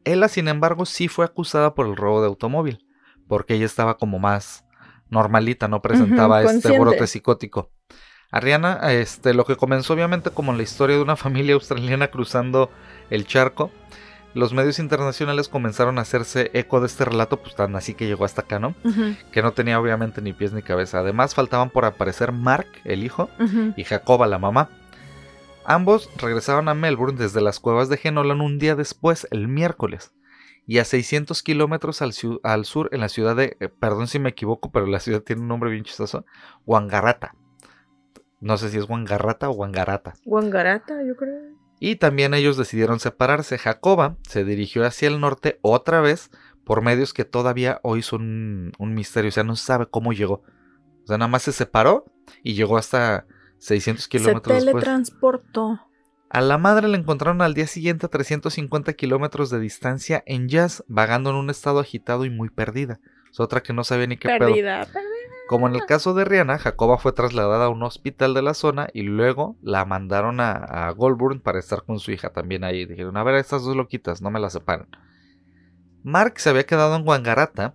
Ella, sin embargo, sí fue acusada por el robo de automóvil, porque ella estaba como más normalita, no presentaba este brote psicótico. A Rihanna, este, lo que comenzó obviamente como la historia de una [LAUGHS] familia australiana cruzando el charco, los medios internacionales comenzaron a hacerse eco de este relato, pues tan así que llegó hasta acá, ¿no? Que no tenía obviamente ni pies ni cabeza. Además, faltaban por aparecer Mark, el hijo, y Jacoba, la mamá. Ambos regresaron a Melbourne desde las cuevas de Genolan un día después, el miércoles, y a 600 kilómetros al, sur, en la ciudad de, eh, perdón si me equivoco, pero la ciudad tiene un nombre bien chistoso, Wangarata. No sé si es Wangarata o Wangarata. Guangarata, yo creo. Y también ellos decidieron separarse. Jacoba se dirigió hacia el norte otra vez por medios que todavía hoy son un, misterio. O sea, no se sabe cómo llegó. O sea, nada más se separó y llegó hasta 600 Se kilómetros después. A la madre la encontraron al día siguiente a 350 kilómetros de distancia en Jazz, vagando en un estado agitado y muy perdida. Es otra que no sabía ni qué pedo. Perdida, perdida. Como en el caso de Rihanna, Jacoba fue trasladada a un hospital de la zona y luego la mandaron a, a Goldburn para estar con su hija también ahí. Dijeron, a ver, estas dos loquitas, no me las separan. Mark se había quedado en Wangarata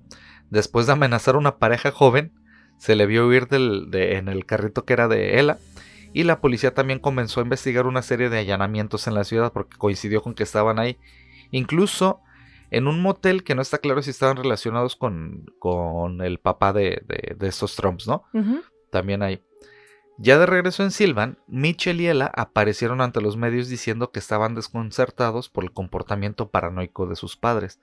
después de amenazar a una pareja joven. Se le vio huir del- de- en el carrito que era de Ella. Y la policía también comenzó a investigar una serie de allanamientos en la ciudad porque coincidió con que estaban ahí. Incluso en un motel que no está claro si estaban relacionados con, con el papá de, de- de estos Trumps, ¿no? También hay. Ya de regreso en Silvan, Mitchell y Ella aparecieron ante los medios diciendo que estaban desconcertados por el comportamiento paranoico de sus padres.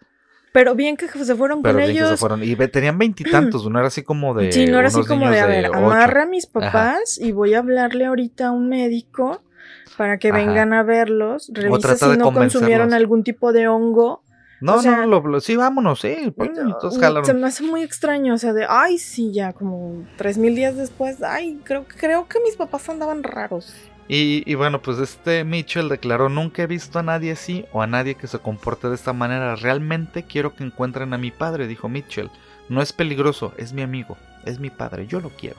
Pero bien que se fueron Pero con bien que se ellos. fueron. Y tenían veintitantos, no era así como de. sí, no era así como de, a ver, amarra a mis papás y voy a hablarle ahorita a un médico para que Ajá. vengan a verlos. Revisa si no consumieron algún tipo de hongo. No, o sea- no, lo- lo- sí, vámonos, sí. pues, jalaron. Se me hace muy extraño, o sea, de, ay, sí, ya como tres mil días después, ay, creo, creo que mis papás andaban raros. Y, bueno, pues este Mitchell declaró, nunca he visto a nadie así o a nadie que se comporte de esta manera. Realmente quiero que encuentren a mi padre, dijo Mitchell. No es peligroso, es mi amigo, es mi padre, yo lo quiero.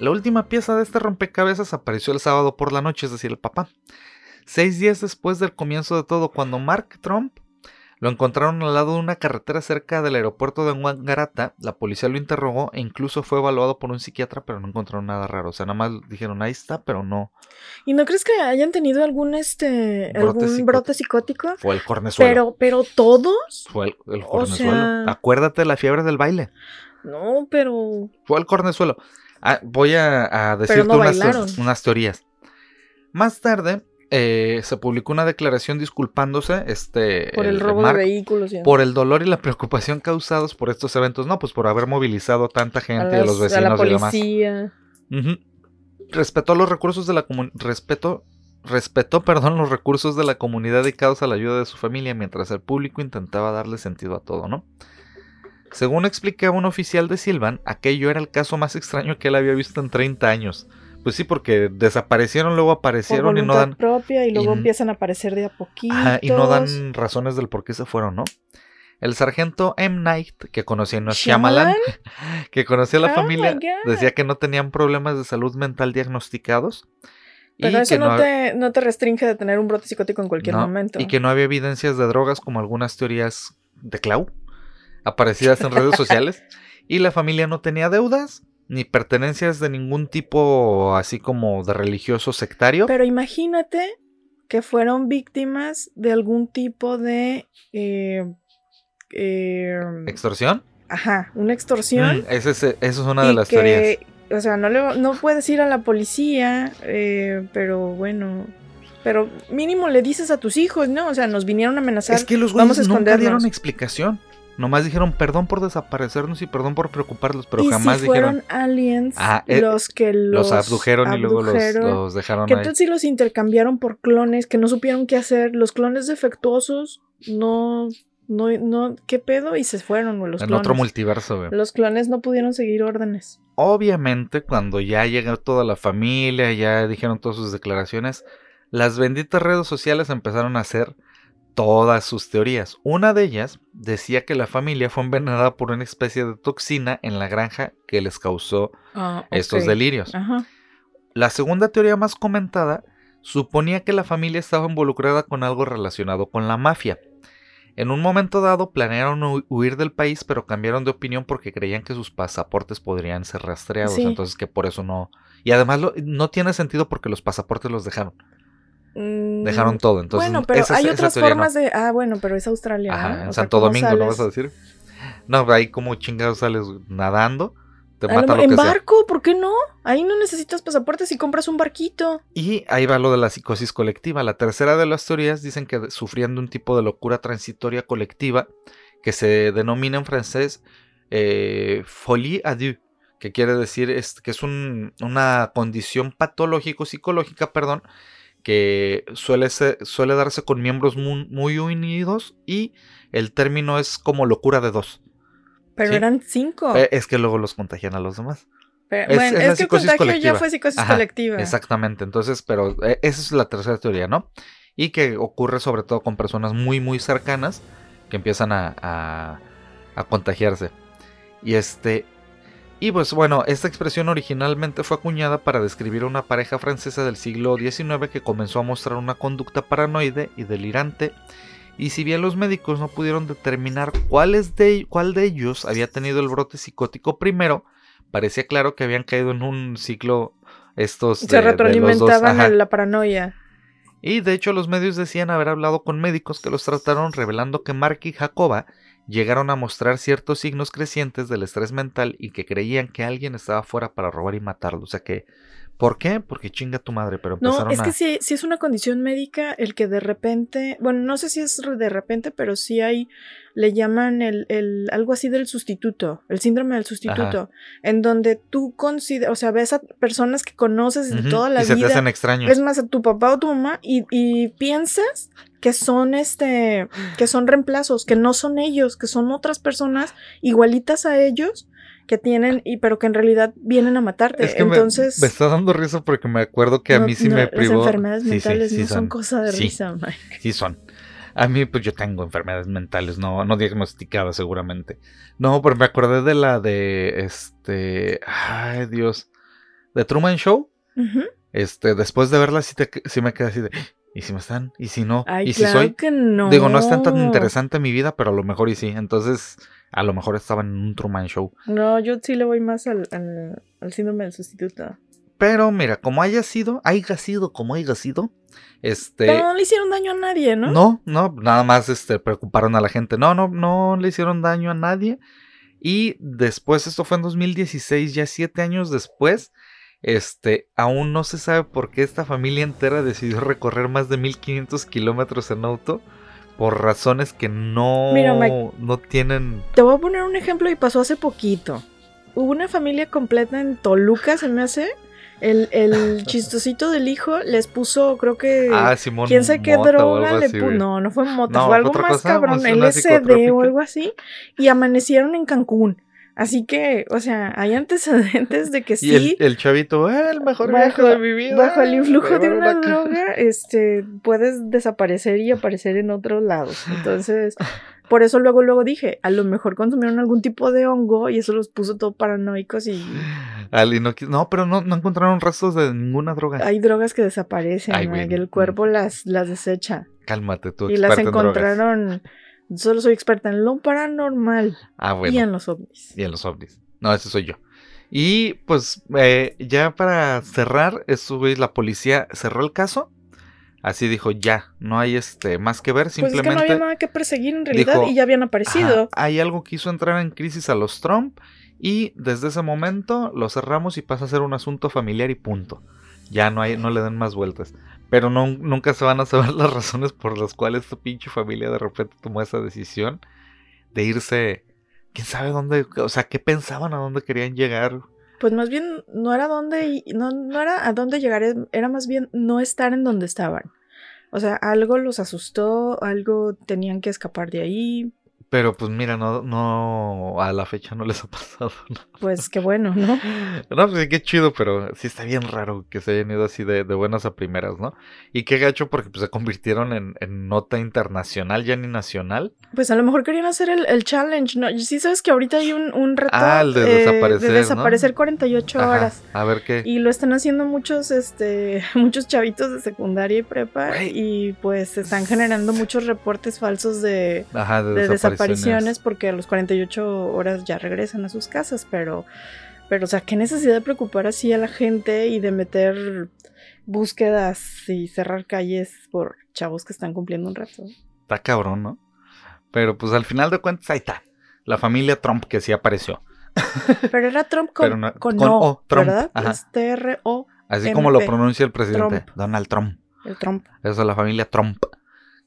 La última pieza de este rompecabezas apareció el sábado por la noche, es decir, el papá. Seis días después del comienzo de todo, cuando Mark Trump Lo encontraron al lado de una carretera cerca del aeropuerto de Wangarata. La policía lo interrogó e incluso fue evaluado por un psiquiatra, pero no encontraron nada raro. O sea, nada más dijeron, ahí está, pero no. ¿Y no crees que hayan tenido algún este Brote algún psicótico. brote psicótico? Fue el cornezuelo. Pero, pero todos. Fue el, el o cornezuelo. sea- Acuérdate de la fiebre del baile. No, pero. Fue el cornezuelo. Ah, voy a, a decirte no unas, unas teorías. Más tarde eh, se publicó una declaración disculpándose este, Por el, robo Mark, de vehículos. por el dolor y la preocupación causados por estos eventos. No, pues por haber movilizado a tanta a, gente y a los las- a la vecinos y demás. policía. Respetó los recursos de la comunidad. Respetó, respetó, perdón, los recursos de la comunidad dedicados a la ayuda de su familia mientras el público intentaba darle sentido a todo, ¿no? Según explicaba un oficial de Silvan, aquello era el caso más extraño que él había visto en 30 años. Pues sí, porque desaparecieron, luego aparecieron y no dan, propia y luego y- empiezan a aparecer de a poquito. y no dan razones del por qué se fueron, ¿no? El sargento M. Knight, que conocía no Shyamalan, [LAUGHS] que conocía a la Oh familia, decía que no tenían problemas de salud mental diagnosticados. Pero eso que no, te, no te restringe de tener un brote psicótico en cualquier no, momento. Y que no había evidencias de drogas como algunas teorías de Clau aparecidas en redes [LAUGHS] sociales. Y la familia no tenía deudas ni pertenencias de ningún tipo así como de religioso sectario. Pero imagínate que fueron víctimas de algún tipo de. eh, eh, ¿Extorsión? ajá, una extorsión. Mm, ese es- eso es una de las que, teorías. O sea, no, le, no puedes ir a la policía, eh, pero bueno. Pero mínimo le dices a tus hijos, ¿no? O sea, nos vinieron a amenazar. Es que los vamos güeyes nunca dieron explicación. Nomás dijeron perdón por desaparecernos y perdón por preocuparlos, pero y jamás si fueron dijeron aliens Ah, eh, los que los, los abdujeron y luego los, abdujeron, los dejaron ¿Qué ahí. tal si los intercambiaron por clones que no supieron qué hacer? Los clones defectuosos no, no, no, ¿qué pedo? Y se fueron, los en clones. otro multiverso, güey. Los clones no pudieron seguir órdenes. Obviamente, cuando ya llegó toda la familia, ya dijeron todas sus declaraciones, las benditas redes sociales empezaron a hacer todas sus teorías. Una de ellas decía que la familia fue envenenada por una especie de toxina en la granja que les causó estos Ok. delirios. La segunda teoría más comentada suponía que la familia estaba involucrada con algo relacionado con la mafia. En un momento dado planearon hu- huir del país, pero cambiaron de opinión porque creían que sus pasaportes podrían ser rastreados, Sí. entonces que por eso no. Y además lo- no tiene sentido porque los pasaportes los dejaron, dejaron todo. Entonces bueno, pero esa- hay esa otras no. formas de. Ah, bueno, pero es Australia. Ajá, ¿no? en O Santo ¿cómo Domingo, ¿no vas a decir? No, ahí como chingados sales nadando, te A lo mata mo- lo en que sea. barco, ¿por qué no? Ahí no necesitas pasaportes si compras un barquito. Y ahí va lo de la psicosis colectiva. La tercera de las teorías dicen que sufrían de un tipo de locura transitoria colectiva que se denomina en francés eh, folie à deux, que quiere decir es, que es un- una condición patológico-psicológica, perdón, que suele, ser- suele darse con miembros muy, muy unidos y el término es como locura de dos. Pero Sí. eran cinco. Eh, es que luego los contagian a los demás. Pero- es- bueno, es que el contagio colectiva. ya fue psicosis Ajá, colectiva. Exactamente, entonces, pero eh, esa es la tercera teoría, ¿no? Y que ocurre sobre todo con personas muy, muy cercanas que empiezan a, a, a contagiarse. Y este. Y pues bueno, esta expresión originalmente fue acuñada para describir a una pareja francesa del siglo XIX que comenzó a mostrar una conducta paranoide y delirante. Y si bien los médicos no pudieron determinar cuáles de, cuál de ellos había tenido el brote psicótico primero, parecía claro que habían caído en un ciclo estos de- Se de retroalimentaban en la paranoia. Y de hecho los medios decían haber hablado con médicos que los trataron revelando que Mark y Jacoba llegaron a mostrar ciertos signos crecientes del estrés mental y que creían que alguien estaba fuera para robar y matarlo. O sea que, ¿por qué? Porque chinga tu madre, pero No, empezaron es a... que si, si es una condición médica, el que de repente, bueno, no sé si es de repente, pero sí hay, le llaman el, el algo así del sustituto, el síndrome del sustituto, en donde tú consideras, o sea, ves a personas que conoces de toda la y se te vida, hacen extraños. es más a tu papá o tu mamá y, y piensas que son este, que son reemplazos, que no son ellos, que son otras personas igualitas a ellos que tienen y pero que en realidad vienen a matarte. Es que me- Entonces me, está dando risa porque me acuerdo que a mí sí no, me privó... Las enfermedades Sí, sí, mentales sí no son, cosa de risa, Mike. Sí son. A mí, pues yo tengo enfermedades mentales, no, no diagnosticadas seguramente. No, pero me acordé de la de este. Ay, Dios. De Truman Show. Este, después de verla, sí, te- sí me quedé así de. ¿Y si me están? ¿Y si no? Ay, ¿Y si claro soy? que no. Digo, no es tan, tan interesante mi vida, pero a lo mejor y sí. Entonces, a lo mejor estaba en un Truman Show. No, yo sí le voy más al, al, al síndrome del sustituto. Pero mira, como haya sido, haya sido como haya sido, este... Pero no le hicieron daño a nadie, ¿no? No, no, nada más este, preocuparon a la gente. No, no, no le hicieron daño a nadie. Y después, esto fue en 2016, ya siete años después, este, aún no se sabe por qué esta familia entera decidió recorrer más de 1500 kilómetros en auto por razones que no, Mira, Mike. no tienen. Te voy a poner un ejemplo y pasó hace poquito. Hubo una familia completa en Toluca, se me hace. El, el [LAUGHS] chistosito del hijo les puso, creo que. Ah, Simón. ¿Quién sabe qué droga le puso? No, no fue mota, No, fue algo más cosa, cabrón, LSD o algo así. Y amanecieron en Cancún. Así que, o sea, hay antecedentes de que [LAUGHS] Y sí. el, el chavito, "Eh, el mejor Bajo- viaje de mi vida. Bajo el influjo de una vuelvo loca". droga, este, puedes desaparecer y aparecer en otros lados. [LAUGHS] Entonces, por eso luego, luego dije, a lo mejor consumieron algún tipo de hongo y eso los puso todo paranoicos y Ali no, no, pero no, no encontraron restos de ninguna droga. hay drogas que desaparecen, Ay, güey. el cuerpo las, las desecha. Cálmate, tú. y las experta en solo soy experta en lo paranormal Ah, bueno. y en los ovnis. Y en los ovnis. No, ese soy yo. Y pues eh, ya para cerrar, güey, la policía cerró el caso. Así dijo, ya, no hay este más que ver, Pues es que no simplemente había nada que perseguir en realidad dijo, y ya habían aparecido. ajá, hay algo que hizo entrar en crisis a los Trump y desde ese momento lo cerramos y pasa a ser un asunto familiar y punto. Ya no hay, no le den más vueltas. Pero nunca se van a saber [LAUGHS] las razones por las cuales esta pinche familia de repente tomó esa decisión de irse. Quién sabe dónde, o sea, qué pensaban, a dónde querían llegar. Pues más bien no era dónde, no, no era a dónde llegar, es- era más bien no estar en donde estaban. O sea, algo los asustó, algo tenían que escapar de ahí. Pero pues mira, no, no, a la fecha no les ha [LAUGHS] pasado nada. Pues qué bueno, ¿no? No, pues sí, qué chido, pero sí está bien raro que se hayan ido así de, de buenas a primeras, ¿no? Y qué gacho porque pues, se convirtieron en, en nota internacional, ya ni nacional. Pues a lo mejor querían hacer el, el challenge, ¿no? Sí sabes que ahorita hay un, un reto Ah, el de eh, desaparecer, de ¿no? desaparecer 48 Ajá, horas. a ver qué. Y lo están haciendo muchos, este, [LAUGHS] muchos chavitos de secundaria y prepa. Y pues se están generando muchos reportes falsos de, Ajá, de, de. Desapariciones porque a los 48 horas ya regresan a sus casas, pero, pero, o sea, qué necesidad de preocupar así a la gente y de meter búsquedas y cerrar calles por chavos que están cumpliendo un reto. Está cabrón, ¿no? Pero pues al final de cuentas, ahí está. La familia Trump que sí apareció. [LAUGHS] Pero era Trump con, no- con, con O, O, Trump, ¿verdad? Es T-R-O, Así como lo pronuncia el presidente, Trump. Donald Trump. el Trump. Eso es la familia Trump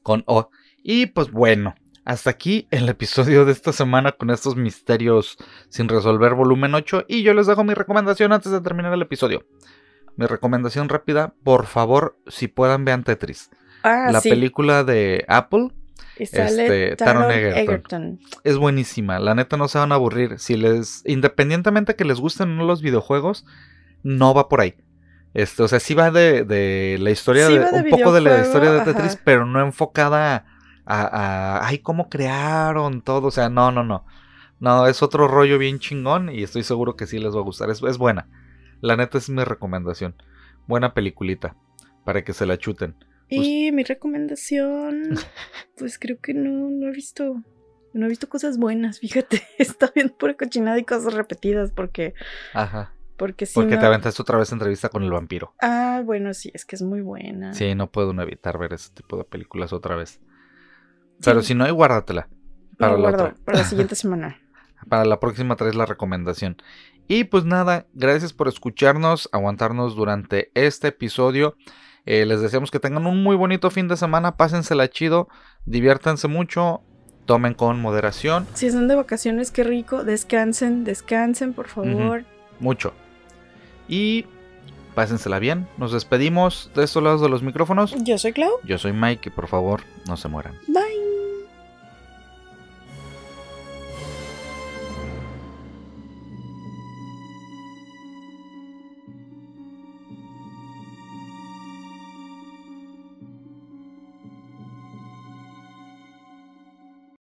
con O. Y pues bueno, hasta aquí el episodio de esta semana con estos misterios sin resolver volumen 8. Y yo les dejo mi recomendación antes de terminar el episodio. Mi recomendación rápida, por favor, si puedan vean Tetris. Ah, la sí. película de Apple Y sale este, Taron Egerton. Egerton. es buenísima. La neta no se van a aburrir. Si les, independientemente que les gusten o no los videojuegos, no va por ahí. Este, o sea, sí va de, de la historia Sí de, un poco de la historia de ajá. Tetris, pero no enfocada a, a, ay, cómo crearon todo. O sea, no, no, no. No, es otro rollo bien chingón y estoy seguro que sí les va a gustar. Es, es buena. La neta es mi recomendación. Buena peliculita para que se la chuten. Y mi recomendación, [LAUGHS] pues creo que no, no he visto, no he visto cosas buenas, fíjate, [LAUGHS] está viendo pura cochinada y cosas repetidas porque, Ajá. porque sí. Porque no- te aventaste otra vez entrevista con el vampiro. Ah, bueno, sí, es que es muy buena. Sí, no puedo evitar ver ese tipo de películas otra vez. Pero Sí. si no hay, guárdatela. Para la guardo otra. para la [LAUGHS] siguiente semana. Para la próxima traes la recomendación. Y pues nada, gracias por escucharnos, aguantarnos durante este episodio. Eh, les deseamos que tengan un muy bonito fin de semana, pásensela chido, diviértanse mucho, tomen con moderación, Si están de vacaciones, qué rico, descansen, descansen, por favor. mucho. Y pásensela bien. Nos despedimos de estos lados de los micrófonos. Yo soy Clau. Yo soy Mike y por favor no se mueran. Bye.